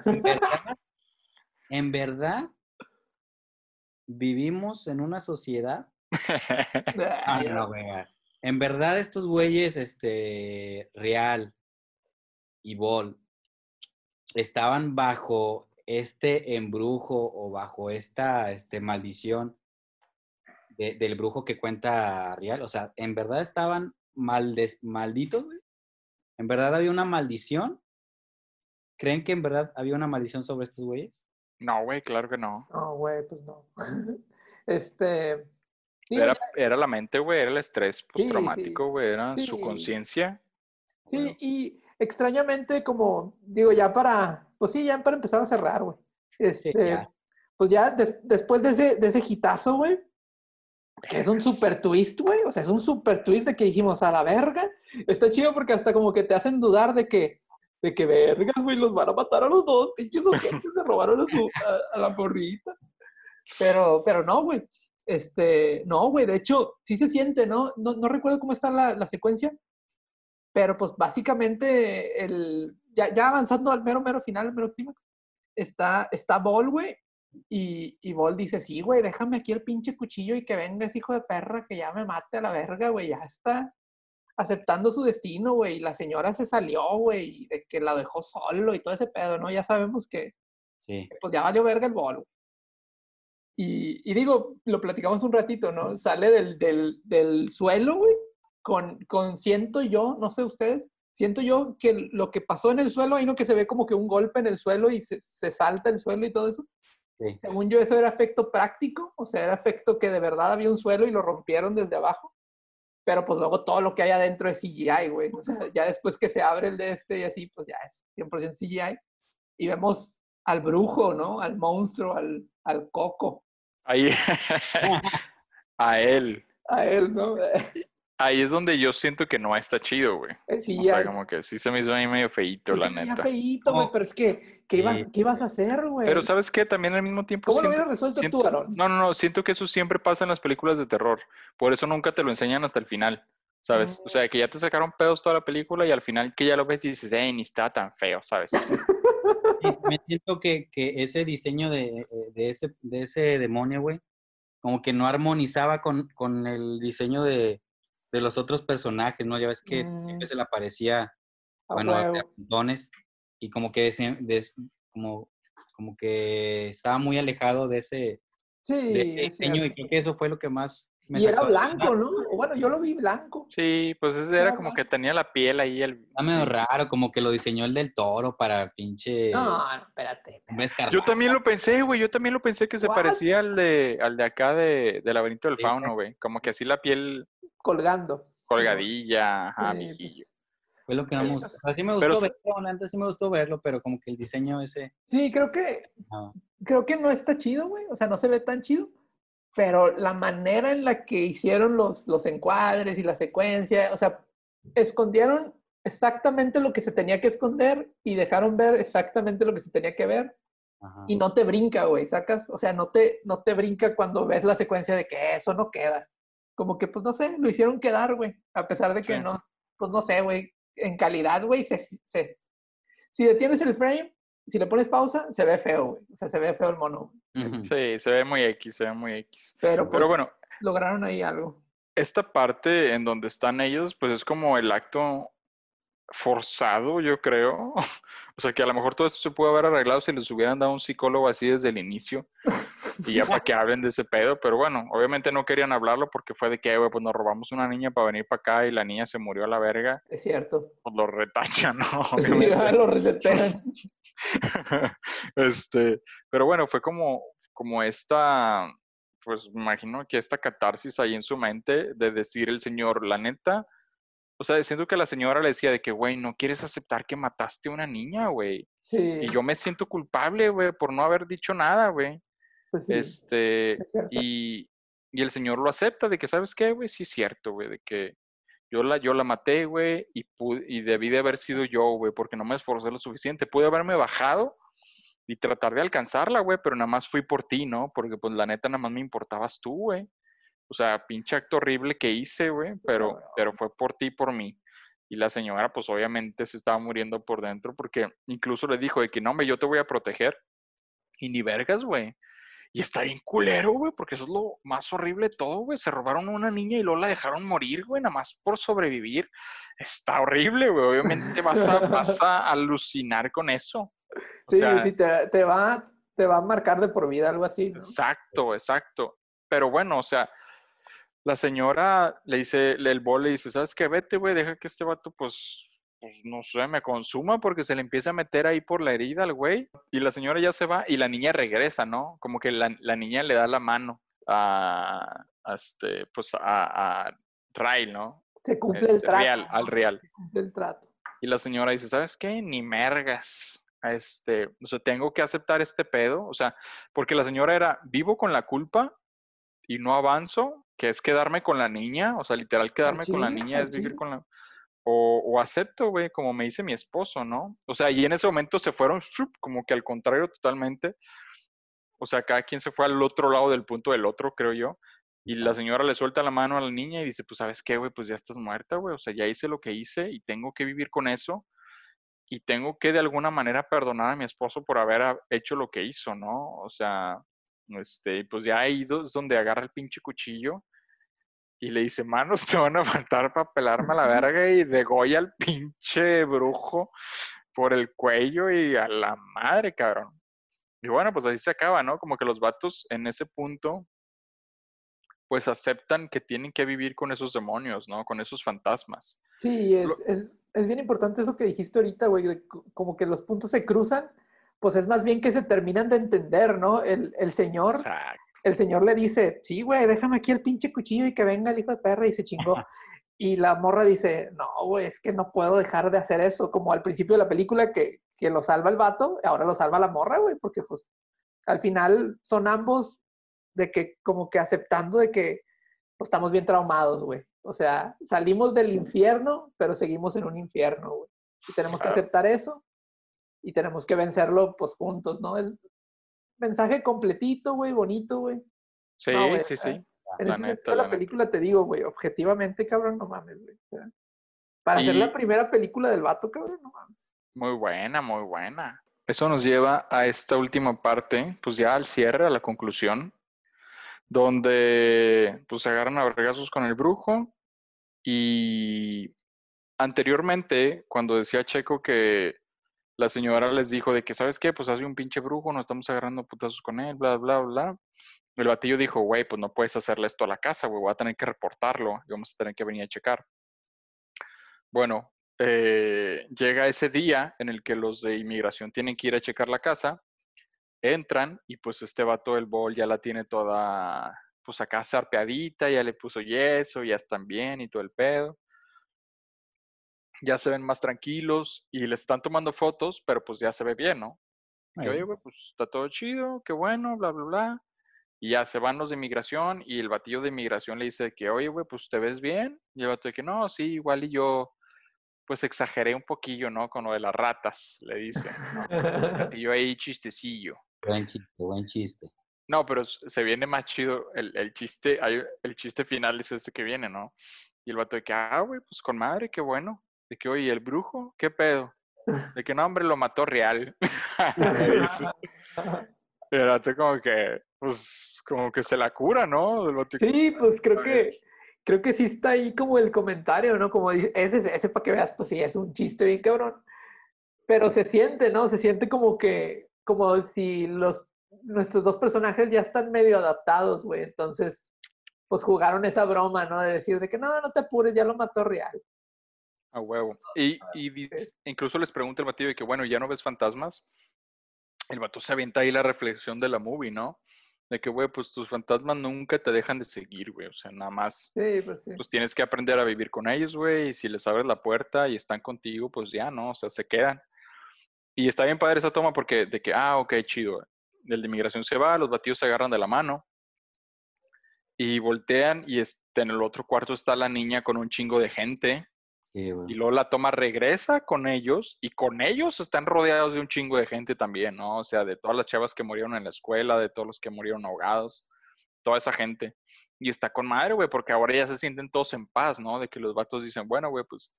¿En verdad, en verdad vivimos en una sociedad Ah, no, güey. En verdad, estos güeyes, este, Real y Bol, estaban bajo este embrujo o bajo esta este, maldición de- del brujo que cuenta Real. O sea, ¿en verdad estaban maldes- malditos, güey? ¿En verdad había una maldición? ¿Creen que en verdad había una maldición sobre estos güeyes? No, güey, claro que no. No, güey, pues no. Este. Era, era la mente, güey, era el estrés postraumático, sí. güey, era su Sí. conciencia. Sí, y extrañamente, como digo, ya para, pues sí, ya para empezar a cerrar, güey. Este, ya. pues ya des- después de ese, de ese hitazo, güey, que es un super twist, güey, o sea, es un super twist de que dijimos a la verga. Está chido porque hasta como que te hacen dudar de que, de que vergas, güey, los van a matar a los dos, pinches ojetes, se robaron a, su, a, a la morrita. Pero, pero no, güey. Este, no, güey, de hecho, sí se siente, ¿no? No, no recuerdo cómo está la, la secuencia, pero pues básicamente el, ya, ya avanzando al mero, mero final, al mero clímax, está, está Ball, güey, y, y Ball dice, sí, güey, déjame aquí el pinche cuchillo y que venga ese hijo de perra que ya me mate a la verga, güey, ya está aceptando su destino, güey, y la señora se salió, güey, y de que la dejó solo y todo ese pedo, ¿no? Ya sabemos que, Sí. pues ya valió verga el Ball, güey. Y, y digo, lo platicamos un ratito, ¿no? Sale del, del, del suelo, güey, con, con siento yo, no sé ustedes, siento yo que lo que pasó en el suelo, ahí no que se ve como que un golpe en el suelo y se, se salta el suelo y todo eso. Sí. Según yo, eso era efecto práctico, o sea, era efecto que de verdad había un suelo y lo rompieron desde abajo. Pero pues luego todo lo que hay adentro es CGI, güey. O sea, ya después que se abre el de este y así, pues ya es 100% CGI. Y vemos al brujo, ¿no? Al monstruo, al, al coco, Ahí, a él. a él, ¿no? Ahí es donde yo siento que no está chido, güey. El O CGI. sea, como que sí se me hizo ahí medio feíto, Pues la sí, ya neta. feíto, güey, pero es que, ¿qué ibas, Sí. ¿qué ibas a hacer, güey? Pero ¿sabes qué? También al mismo tiempo ¿Cómo lo hubieras resuelto siento- tú, Aaron? No, no, no, siento que eso siempre pasa en las películas de terror. Por eso nunca te lo enseñan hasta el final, ¿sabes? O sea, que ya te sacaron pedos toda la película y al final que ya lo ves y dices, ey, ni está tan feo, ¿sabes? Me siento que, que ese diseño de, eh, de, ese, de ese demonio, güey, como que no armonizaba con, con el diseño de, de los otros personajes, ¿no? Ya ves que Mm. siempre se le aparecía, A bueno, a montones, y como que, des- como, como que estaba muy alejado de ese, Sí, de ese es diseño, y creo que eso fue lo que más me Y era blanco. ¿no? O bueno, yo lo vi blanco. Sí, pues ese era como que tenía la piel ahí, el... Está medio raro, como que lo diseñó el del toro para pinche... No, no, espérate. hombre Yo también lo pensé, güey, yo también lo pensé que se What? parecía al de, al de acá de, del laberinto del Sí, fauno, güey. Como que así la piel Colgando. colgadilla, ajá, Sí, viejillo. pues, Fue lo que no me gustó. sí. O sea, sí me gustó verlo, neta sí me gustó verlo, pero como que el diseño ese... Sí, creo que, no. creo que no está chido, güey. O sea, no se ve tan chido. Pero la manera en la que hicieron los, los encuadres y la secuencia, o sea, escondieron exactamente lo que se tenía que esconder y dejaron ver exactamente lo que se tenía que ver. Ajá. y no te brinca, güey, ¿sacas? O sea, no te, no te brinca cuando ves la secuencia de que eso no queda. Como que, pues no sé, lo hicieron quedar, güey, a pesar de que Sí. no, pues no sé, güey, en calidad, güey, se, se- si detienes el frame, si le pones pausa, se ve feo, güey, o sea, se ve feo el mono. Sí, se ve muy X, se ve muy X. pero pues Pero bueno, lograron ahí algo. esta parte en donde están ellos, pues es como el acto forzado, yo creo. O sea, que a lo mejor todo esto se pudo haber arreglado si les hubieran dado un psicólogo así desde el inicio y ya para que hablen de ese pedo. Pero bueno, obviamente no querían hablarlo porque fue de que, "Ay, güey, pues nos robamos una niña para venir para acá y la niña se murió a la verga. Es cierto. Pues lo retachan, ¿no? Sí, Obviamente. lo resetean. este, pero bueno, fue como, como esta, pues me imagino que esta catarsis ahí en su mente de decir el señor, la neta, o sea, siento que la señora le decía de que, güey, no quieres aceptar que mataste a una niña, güey. Sí. Y yo me siento culpable, güey, por no haber dicho nada, güey. pues sí, Este, es y, y el señor lo acepta de que, ¿sabes qué, güey? Sí es cierto, güey, de que yo la, yo la maté, güey, y, pude- y debí de haber sido yo, güey, porque no me esforcé lo suficiente. Pude haberme bajado y tratar de alcanzarla, güey, pero nada más fui por ti, ¿no? Porque, pues, la neta, nada más me importabas tú, güey. O sea, pinche acto horrible que hice, güey, pero, pero fue por ti y por mí. Y la señora, pues, obviamente se estaba muriendo por dentro porque incluso le dijo de que, no, hombre, yo te voy a proteger. Y ni vergas, güey. Y está bien culero, güey, porque eso es lo más horrible de todo, güey. Se robaron a una niña y luego la dejaron morir, güey, nada más por sobrevivir. Está horrible, güey. Obviamente vas a, vas a alucinar con eso. O Sí, sea, sí, te, te va, te va a marcar de por vida, algo así, ¿no? Exacto, exacto. Pero bueno, o sea, la señora le dice, el bol le dice, ¿sabes qué? Vete, güey, deja que este vato, pues, pues, no sé, me consuma porque se le empieza a meter ahí por la herida al güey. Y la señora ya se va y la niña regresa, ¿no? Como que la, la niña le da la mano a, a este, pues, a, a Ray, ¿no? Se cumple el Este, trato. real, al real. Se cumple el trato. Y la señora dice, ¿sabes qué? Ni mergas. Este, o sea, tengo que aceptar este pedo. O sea, porque la señora era, vivo con la culpa y no avanzo, que es quedarme con la niña. O sea, literal, quedarme con la niña al es vivir con la... O, o acepto, güey, como me dice mi esposo, ¿no? O sea, y en ese momento se fueron ¡shup! como que al contrario totalmente. O sea, cada quien se fue al otro lado del punto del otro, creo yo. Y la señora le suelta la mano a la niña y dice, pues, ¿sabes qué, güey? Pues ya estás muerta, güey. O sea, ya hice lo que hice y tengo que vivir con eso. Y tengo que de alguna manera perdonar a mi esposo por haber hecho lo que hizo, ¿no? O sea, este, pues ya ahí es donde agarra el pinche cuchillo y le dice, manos te van a faltar para pelarme a la verga y degolla al pinche brujo por el cuello y a la madre, cabrón. Y bueno, pues así se acaba, ¿no? Como que los vatos en ese punto, pues aceptan que tienen que vivir con esos demonios, ¿no? Con esos fantasmas. Sí, Lo- es, es, es bien importante eso que dijiste ahorita, güey, de como que los puntos se cruzan, pues es más bien que se terminan de entender, ¿no? El, el señor, Exacto. El señor le dice, sí, güey, déjame aquí el pinche cuchillo y que venga el hijo de perra y se chingó. Y la morra dice, no, güey, es que no puedo dejar de hacer eso, como al principio de la película que, que lo salva el vato, ahora lo salva la morra, güey, porque pues al final son ambos de que como que aceptando de que pues, estamos bien traumados, güey. O sea, salimos del infierno, pero seguimos en un infierno, güey. Y tenemos que aceptar eso y tenemos que vencerlo, pues juntos, ¿no? Es mensaje completito, güey, bonito, güey. Sí, No, sí, sí. En La ese neta, sentido, la la neta. película te digo, güey, objetivamente, cabrón, no mames, güey. para Y- la primera película del vato, cabrón, no mames. Muy buena, muy buena. Eso nos lleva a esta última parte, pues ya al cierre, a la conclusión, donde pues se agarran a vergazos con el brujo y anteriormente, cuando decía Checo que la señora les dijo de que, ¿sabes qué? Pues hace un pinche brujo, nos estamos agarrando putazos con él, bla, bla, bla. El batillo dijo, güey, pues no puedes hacerle esto a la casa, güey, voy a tener que reportarlo y vamos a tener que venir a checar. Bueno, eh, llega ese día en el que los de inmigración tienen que ir a checar la casa, entran y pues este vato del bol ya la tiene toda, pues acá sarpeadita, ya le puso yeso, ya están bien y todo el pedo. Ya se ven más tranquilos y le están tomando fotos, pero pues ya se ve bien, ¿no? Que, oye, güey, pues está todo chido, qué bueno, bla, bla, bla. Y ya se van los de inmigración y el batillo de inmigración le dice que, oye, güey, pues te ves bien. Y el vato de que, no, sí, igual y yo, pues exageré un poquillo, ¿no? Con lo de las ratas, le dice. ¿no? El batillo ahí chistecillo. Buen chiste, buen chiste. No, pero se viene más chido el, el chiste, el chiste final es este que viene, ¿no? Y el vato de que, ah, güey, pues con madre, qué bueno. De que, oye, ¿el brujo? ¿Qué pedo? De que no, hombre, lo mató real. Y el vato como que, pues, como que se la cura, ¿no? Sí, pues creo "A que ver". creo que sí está ahí como el comentario, ¿no? Como dice, ese, ese para que veas, pues sí, es un chiste bien cabrón. Pero se siente, ¿no? Se siente como que, como si los, nuestros dos personajes ya están medio adaptados, güey. Entonces, pues jugaron esa broma, ¿no? De decir de que no, no te apures, ya lo mató real. A huevo. Y, y incluso les pregunta el batido de que, bueno, ¿ya no ves fantasmas? El vato se avienta ahí la reflexión de la movie, ¿no? De que, güey, pues tus fantasmas nunca te dejan de seguir, güey. O sea, nada más, Sí, pues sí. pues tienes que aprender a vivir con ellos, güey. Y si les abres la puerta y están contigo, pues ya, ¿no? O sea, se quedan. Y está bien padre esa toma porque, de que, ah, ok, chido. El de migración se va, los batidos se agarran de la mano. Y voltean y este, en el otro cuarto está la niña con un chingo de gente. Sí, Y luego la toma regresa con ellos y con ellos están rodeados de un chingo de gente también, ¿no? O sea, de todas las chavas que murieron en la escuela, de todos los que murieron ahogados, toda esa gente. Y está con madre, güey, porque ahora ya se sienten todos en paz, ¿no? De que los vatos dicen, bueno, güey, pues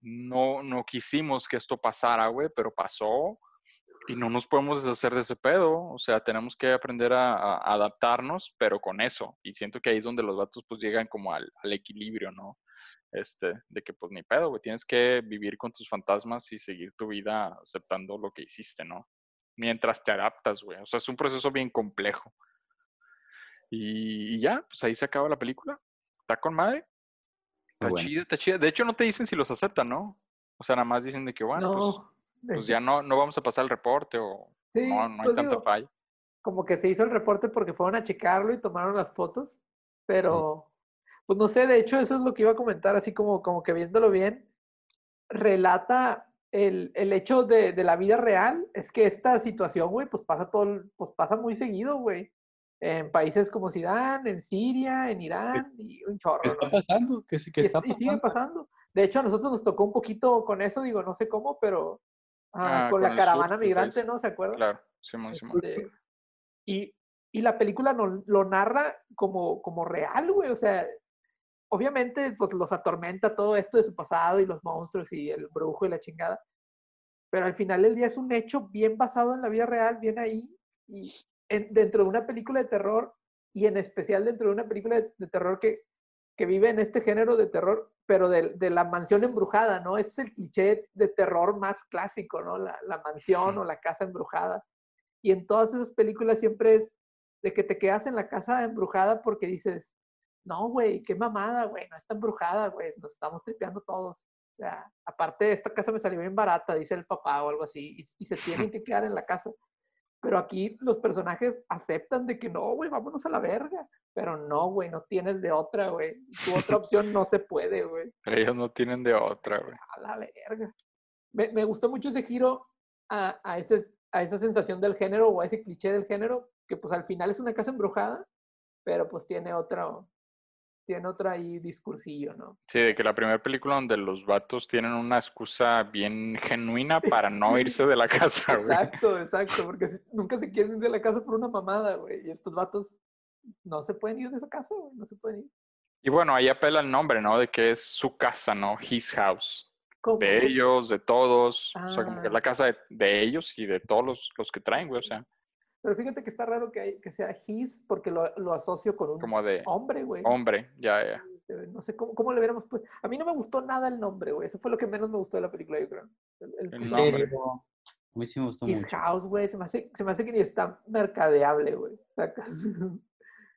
no, no quisimos que esto pasara, güey, pero pasó y no nos podemos deshacer de ese pedo. O sea, tenemos que aprender a, a adaptarnos, pero con eso. Y siento que ahí es donde los vatos pues llegan como al, al equilibrio, ¿no? Este, de que pues ni pedo, güey, tienes que vivir con tus fantasmas y seguir tu vida aceptando lo que hiciste, ¿no? Mientras te adaptas, güey. O sea, es un proceso bien complejo. Y, y ya, pues ahí se acaba la película. Está con madre. Está bueno. chida, está chida. De hecho, no te dicen si los aceptan, ¿no? O sea, nada más dicen de que, bueno, pues, no, pues hecho, ya no, no vamos a pasar el reporte o sí, no, no hay pues tanta digo, falla. como que se hizo el reporte porque fueron a checarlo y tomaron las fotos, pero pues no sé, de hecho eso es lo que iba a comentar, así como, como que viéndolo bien, relata el, el hecho de, de la vida real, es que esta situación, güey, pues pasa todo, pues pasa muy seguido, güey, en países como Sudán, en Siria, en Irán, y un chorro, ¿Qué está pasando? ¿Qué, sí- qué está es- y sigue pasando? pasando. De hecho, a nosotros nos tocó un poquito con eso, digo, no sé cómo, pero ah, Ah, con con la sur caravana del migrante. ¿no? ¿Se acuerdan? Claro, Simón, Simón. Este, y, y la película no- lo narra como, como real, güey. O sea, obviamente, pues los atormenta todo esto de su pasado y los monstruos y el brujo y la chingada. Pero al final del día es un hecho bien basado en la vida real, bien ahí. Y en- dentro de una película de terror, y en especial dentro de una película de, de terror que, que vive en este género de terror, pero de, de la mansión embrujada, ¿no? Ese es el cliché de terror más clásico, ¿no? La, la mansión o la casa embrujada. Y en todas esas películas siempre es de que te quedas en la casa embrujada porque dices, no, güey, qué mamada, güey, no está embrujada, güey, nos estamos tripeando todos. O sea, aparte, esta casa me salió bien barata, dice el papá o algo así, y, y se tienen que quedar en la casa. Pero aquí los personajes aceptan de que no, güey, vámonos a la verga. Pero no, güey, no tienes de otra, güey. Tu otra opción no se puede, güey. Ellos no tienen de otra, güey. A la verga. Me, me gustó mucho ese giro a, a, ese, a esa sensación del género o a ese cliché del género, que pues al final es una casa embrujada, pero pues tiene otra, tiene otra ahí discursillo, ¿no? Sí, de que la primera película donde los vatos tienen una excusa bien genuina para no irse de la casa, güey. Exacto, exacto, porque nunca se quieren ir de la casa por una mamada, güey. Y estos vatos no se pueden ir de esa casa, güey, no se pueden ir. Y bueno, ahí apela el nombre, ¿no? De que es su casa, ¿no? His house. ¿Cómo? De ellos, de todos. O sea, como que es Ah. la casa de, de ellos y de todos los, los que traen, güey. O sea, Pero fíjate que está raro que, hay- que sea his porque lo, lo asocio con un como de hombre, güey. hombre, ya, ya. Eh, No sé cómo, cómo le hubiéramos puesto. A mí no me gustó nada el nombre, güey. Eso fue lo que menos me gustó de la película, yo creo. El, el El nombre. A mí sí me gustó His mucho. House, güey. Se me, hace, se me hace que ni está mercadeable, güey.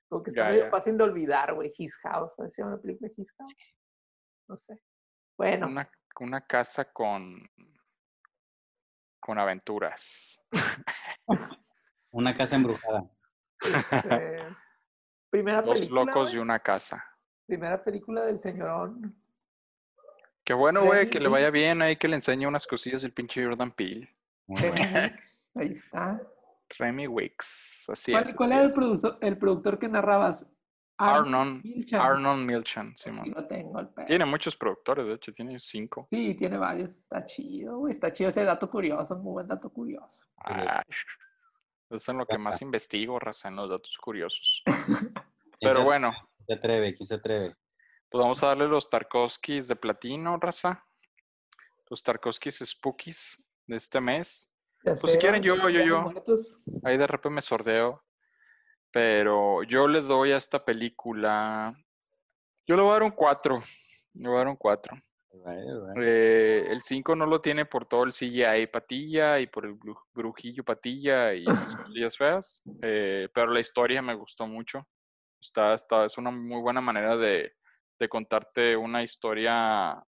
Como que está Ya, medio ya. fácil de olvidar, güey. His House. ¿Sabes si se llama la película His House? No sé. Bueno, Una, una casa con, con aventuras. Una casa embrujada. este, primera Dos película. locos y una casa. Primera película del señorón. Qué bueno, güey, que le vaya bien ahí, que le enseñe unas cosillas del pinche Jordan Peele. Muy. Weeks, Ahí está. Remy Wicks, así ¿Cuál, es. cuál así era el, produso- el productor que narrabas? Arnon, Milchan. Arnon Milchan, Simón. lo tengo, el perro. Tiene muchos productores, de hecho, tiene cinco. Sí, tiene varios. Está chido, güey. Está chido ese dato curioso, muy buen dato curioso. Ay, es en lo que más investigo, raza, en los datos curiosos. ¿Quién Pero se- bueno, ¿Quién se atreve? ¿Quién se atreve? pues vamos a darle los Tarkovskis de platino, raza. Los Tarkovskis Spookies de este mes. Ya Pues si quieren, yo, yo, yo. Muertos. Ahí de repente me sordeo. Pero yo le doy a esta película. Yo le voy a dar un 4. Le voy a dar un 4. Eh, el 5 no lo tiene por todo el CGI patilla y por el bru- brujillo patilla y esas feas. eh, pero la historia me gustó mucho. Está, está, es una muy buena manera de, de contarte una historia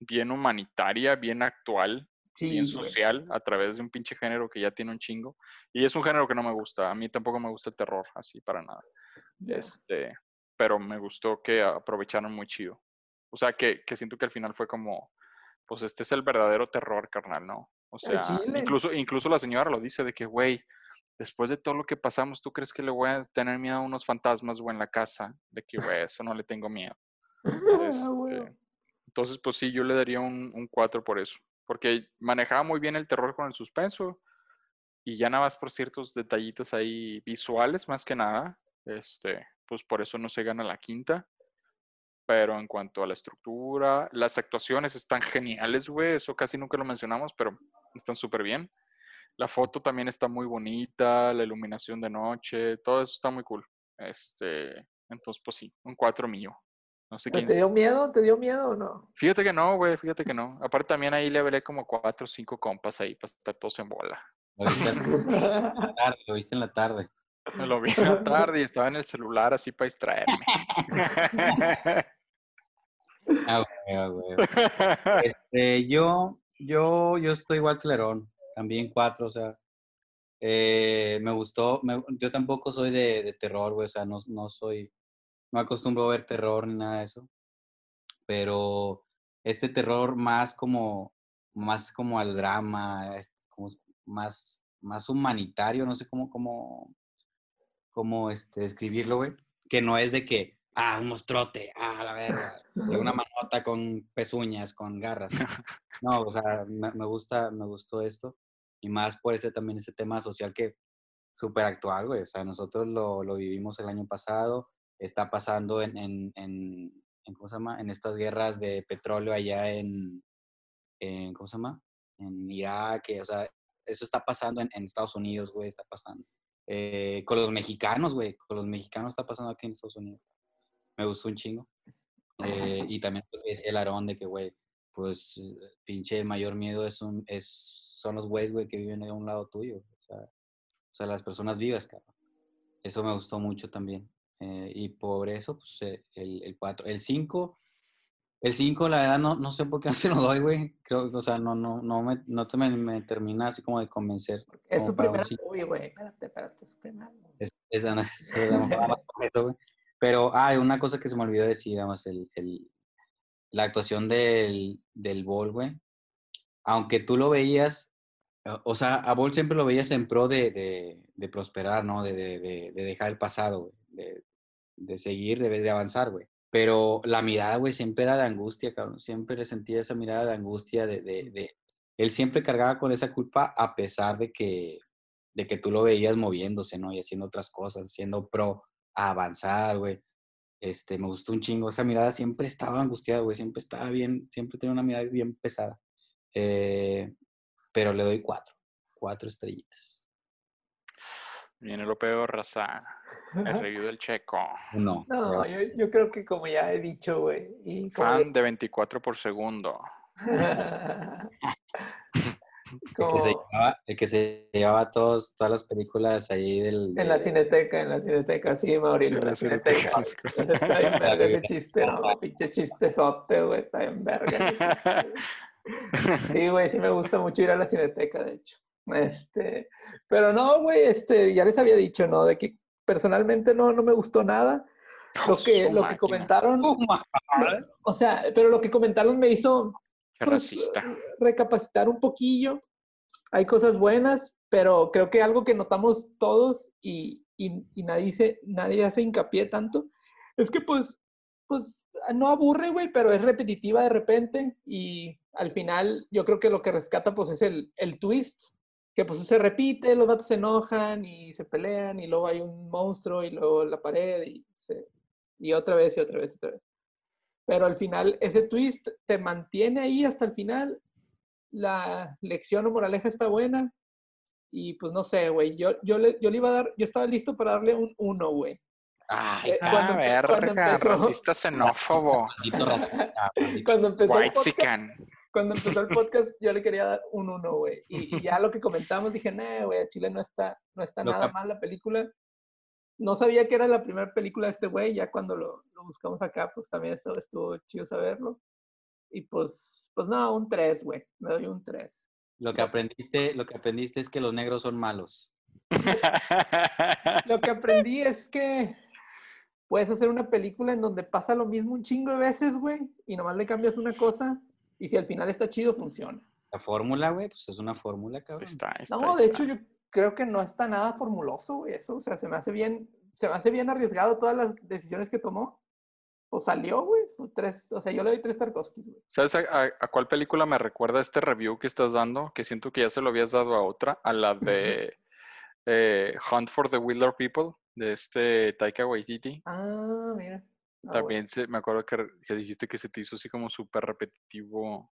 bien humanitaria, bien actual, Sí, bien güey. social a través de un pinche género que ya tiene un chingo. Y es un género que no me gusta. A mí tampoco me gusta el terror, así para nada. Este, pero me gustó que aprovecharon muy chido. O sea, que, que siento que al final fue como, pues este es el verdadero terror, carnal, ¿no? O sea, incluso, incluso la señora lo dice de que, güey, después de todo lo que pasamos, ¿tú crees que le voy a tener miedo a unos fantasmas, güey, en la casa? De que, güey, eso no le tengo miedo. Este, entonces, pues sí, yo le daría un, un 4 por eso. Porque manejaba muy bien el terror con el suspenso. Y ya nada más por ciertos detallitos ahí visuales, más que nada. Este, pues por eso no se gana la quinta. Pero en cuanto a la estructura, las actuaciones están geniales, güey. Eso casi nunca lo mencionamos, pero están súper bien. La foto también está muy bonita, la iluminación de noche, todo eso está muy cool. Este, entonces, pues sí, un 4 mío. No sé ¿Pero quién ¿Te dio miedo? ¿Te dio miedo o no? Fíjate que no, güey, fíjate que no. Aparte también ahí le hablé como cuatro o cinco compas ahí para estar todos en bola. Lo viste en la tarde, lo viste en la tarde. Me lo vi en la tarde y estaba en el celular así para distraerme. Ah. Este, yo, yo, yo estoy igual que Lerón, también cuatro, o sea, eh, me gustó, yo tampoco soy de, terror, güey, o sea, no, no soy, no acostumbro a ver terror ni nada de eso, pero este terror más como, más como al drama, más, más humanitario, no sé cómo, cómo, cómo este, describirlo, güey, que no es de que, ah, un monstruote, ah, la verga, una manota con pezuñas, con garras. No, o sea, me, me gusta, me gustó esto. Y más por ese también ese tema social que súper actual, güey. O sea, nosotros lo, lo vivimos el año pasado. Está pasando en, en, en, en, ¿cómo se llama? En estas guerras de petróleo allá en, en ¿cómo se llama? En Irak, o sea, eso está pasando en, en Estados Unidos, güey, está pasando. Eh, con los mexicanos, güey, con los mexicanos está pasando aquí en Estados Unidos. Me gustó un chingo. Eh, y también lo que decía el Aarón de que, güey, pues eh, pinche el mayor miedo es un, es, son los güeyes, güey, que viven a un lado tuyo. O sea, o sea, las personas vivas, cabrón. Eso me gustó mucho también. Eh, y por eso, pues, eh, el, el 4. El 5, el 5, la verdad, no, no sé por qué no se lo doy, güey. Creo, o sea, no, no, no me, no te me, me termina así como de convencer. Es su primera movie, güey. Espérate, espérate, es su primera. Es- esa no es- esa no me va con eso, güey. Pero, ah, una cosa que se me olvidó decir, nada más, el, el- la actuación del, del Ball, güey. Aunque tú lo veías, o- sea, a Ball siempre lo veías en pro de, de- prosperar, ¿no? De, de- de- de dejar el pasado, güey. De, seguir, de, avanzar, güey. Pero la mirada, güey, siempre era de angustia, cabrón. Siempre le sentía esa mirada de angustia, de- Él siempre cargaba con esa culpa a pesar de que, de que tú lo veías moviéndose, ¿no? Y haciendo otras cosas, siendo pro a avanzar, güey. Este, me gustó un chingo. Esa mirada siempre estaba angustiada, güey. Siempre estaba bien, siempre tenía una mirada bien pesada. Eh, pero le doy cuatro. Cuatro estrellitas. Viene lo peor, raza. El review del checo. Uno. No, yo, yo creo que como ya he dicho, güey. Fan de 24 por segundo. El que, se llevaba, el que se llevaba todos, todas las películas ahí del... en la cineteca, en la cineteca, sí, Mauricio, en la cineteca. Ese está bien verga ese chiste, ¿no? Pinche chistezote, güey, está bien verga. Sí, güey, sí me gusta mucho ir a la cineteca, de hecho. Este, pero no, güey, este, ya les había dicho, ¿no? De que personalmente no, no me gustó nada. Lo que, lo que máquina. comentaron, o sea, pero lo que comentaron me hizo pues, racista. recapacitar un poquillo. Hay cosas buenas, pero creo que algo que notamos todos y, y- y nadie, se, nadie hace hincapié tanto, es que pues, pues no aburre, güey, pero es repetitiva de repente y al final yo creo que lo que rescata pues es el, el twist, que pues se repite, los vatos se enojan y se pelean y luego hay un monstruo y luego la pared y, se- y otra vez y otra vez y otra vez pero al final ese twist te mantiene ahí hasta el final. La lección o moraleja está buena. Y pues no sé, güey. Yo, yo, le, yo le iba a dar, yo estaba listo para darle un 1, güey. Ay, Eh, cuando verga, empezó- racista xenófobo. Cuando empezó, el White podcast, cuando empezó el podcast, yo le quería dar un 1, güey. Y, y ya lo que comentamos, dije, nah, güey, a Chile no está, no está Lo nada mal la película. No sabía que era la primera película de este güey, ya cuando lo, lo buscamos acá, pues también estuvo, estuvo chido saberlo. Y pues, pues no, un 3, güey. Me doy un 3. Lo que aprendiste, lo que aprendiste es que los negros son malos. Lo que aprendí es que puedes hacer una película en donde pasa lo mismo un chingo de veces, güey, y nomás le cambias una cosa, y si al final está chido, funciona. La fórmula, güey, pues es una fórmula, cabrón. Está, está, No, de está. hecho, yo creo que no está nada formuloso, eso. O sea, se me hace bien, se me hace bien arriesgado todas las decisiones que tomó. O salió, güey, tres, o sea, yo le doy tres Tarkovskis, güey. ¿Sabes a, a- a cuál película me recuerda este review que estás dando? Que siento que ya se lo habías dado a otra, a la de eh, Hunt for the Wilder People, de este Taika Waititi. Ah, mira. Ah, También se, me acuerdo que, que dijiste que se te hizo así como súper repetitivo,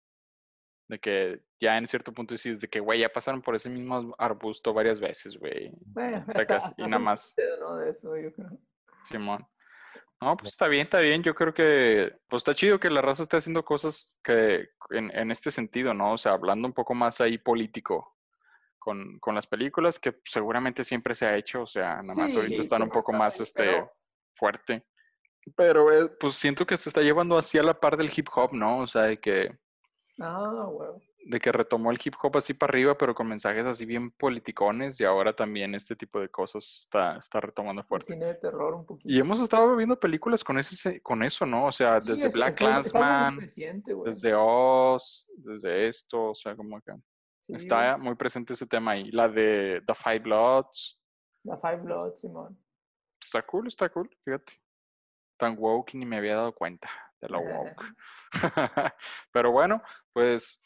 de que ya en cierto punto decís de que, güey, ya pasaron por ese mismo arbusto varias veces, güey. Bueno, y nada más, ¿no? De eso, yo creo. Simón. No, pues está bien, está bien. Yo creo que, pues está chido que la raza esté haciendo cosas que en, en este sentido, ¿no? O sea, hablando un poco más ahí político con, con las películas, que seguramente siempre se ha hecho, o sea, nada más ahorita Sí, están un poco está más, ahí, este, pero- fuerte. Pero, eh, pues siento que se está llevando así a la par del hip hop, ¿no? O sea, de que, Ah, huevo. de que retomó el hip hop así para arriba, pero con mensajes así bien politicones, y ahora también este tipo de cosas está, está retomando fuerte. cine de terror un poquito. Y hemos estado viendo películas con ese, con eso, ¿no? O sea, Sí, desde es- Black Clansman, desde Oz, desde esto, o sea, como que Sí, está güey. muy presente ese tema ahí. La de The Five Bloods, La Five Bloods, Simón. está cool, está cool, fíjate. Tan woke y ni me había dado cuenta de la Eh. woke. Pero bueno, pues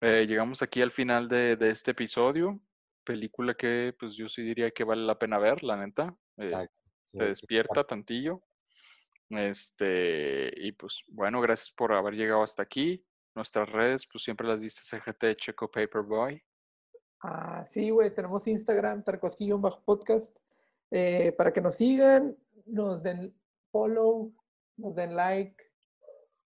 eh, llegamos aquí al final de, de este episodio. Película que pues yo sí diría que vale la pena ver, la neta. Eh, Exacto. Sí, te sí, despierta tantillo. Este, y pues bueno, gracias por haber llegado hasta aquí. Nuestras redes, pues siempre las diste CGT Checo Paperboy. Ah, sí, güey, tenemos Instagram, Tarkovsky-podcast, eh, para que nos sigan, nos den follow, nos den like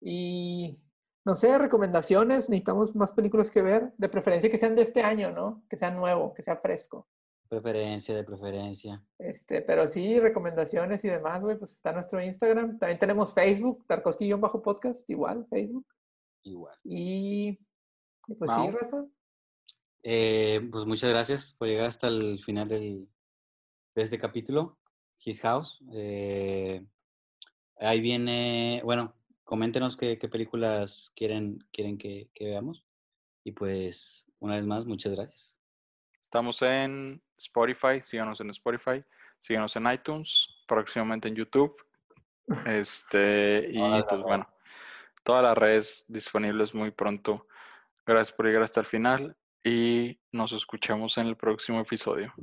y, no sé, recomendaciones, necesitamos más películas que ver, de preferencia que sean de este año, ¿no? Que sean nuevo, que sea fresco. Preferencia, de preferencia. Este, pero sí, recomendaciones y demás, güey, pues está nuestro Instagram. También tenemos Facebook, Tarkovsky-podcast, igual, Facebook. Igual. Y, pues sí, raza. Eh, pues muchas gracias por llegar hasta el final del, de este capítulo, His House. Eh, ahí viene, bueno, coméntenos qué, qué películas quieren, quieren que, que veamos. Y pues, una vez más, muchas gracias. Estamos en Spotify, síganos en Spotify, síganos en iTunes, próximamente en YouTube. Este, y pues bueno, todas las redes disponibles muy pronto. Gracias por llegar hasta el final y nos escuchamos en el próximo episodio.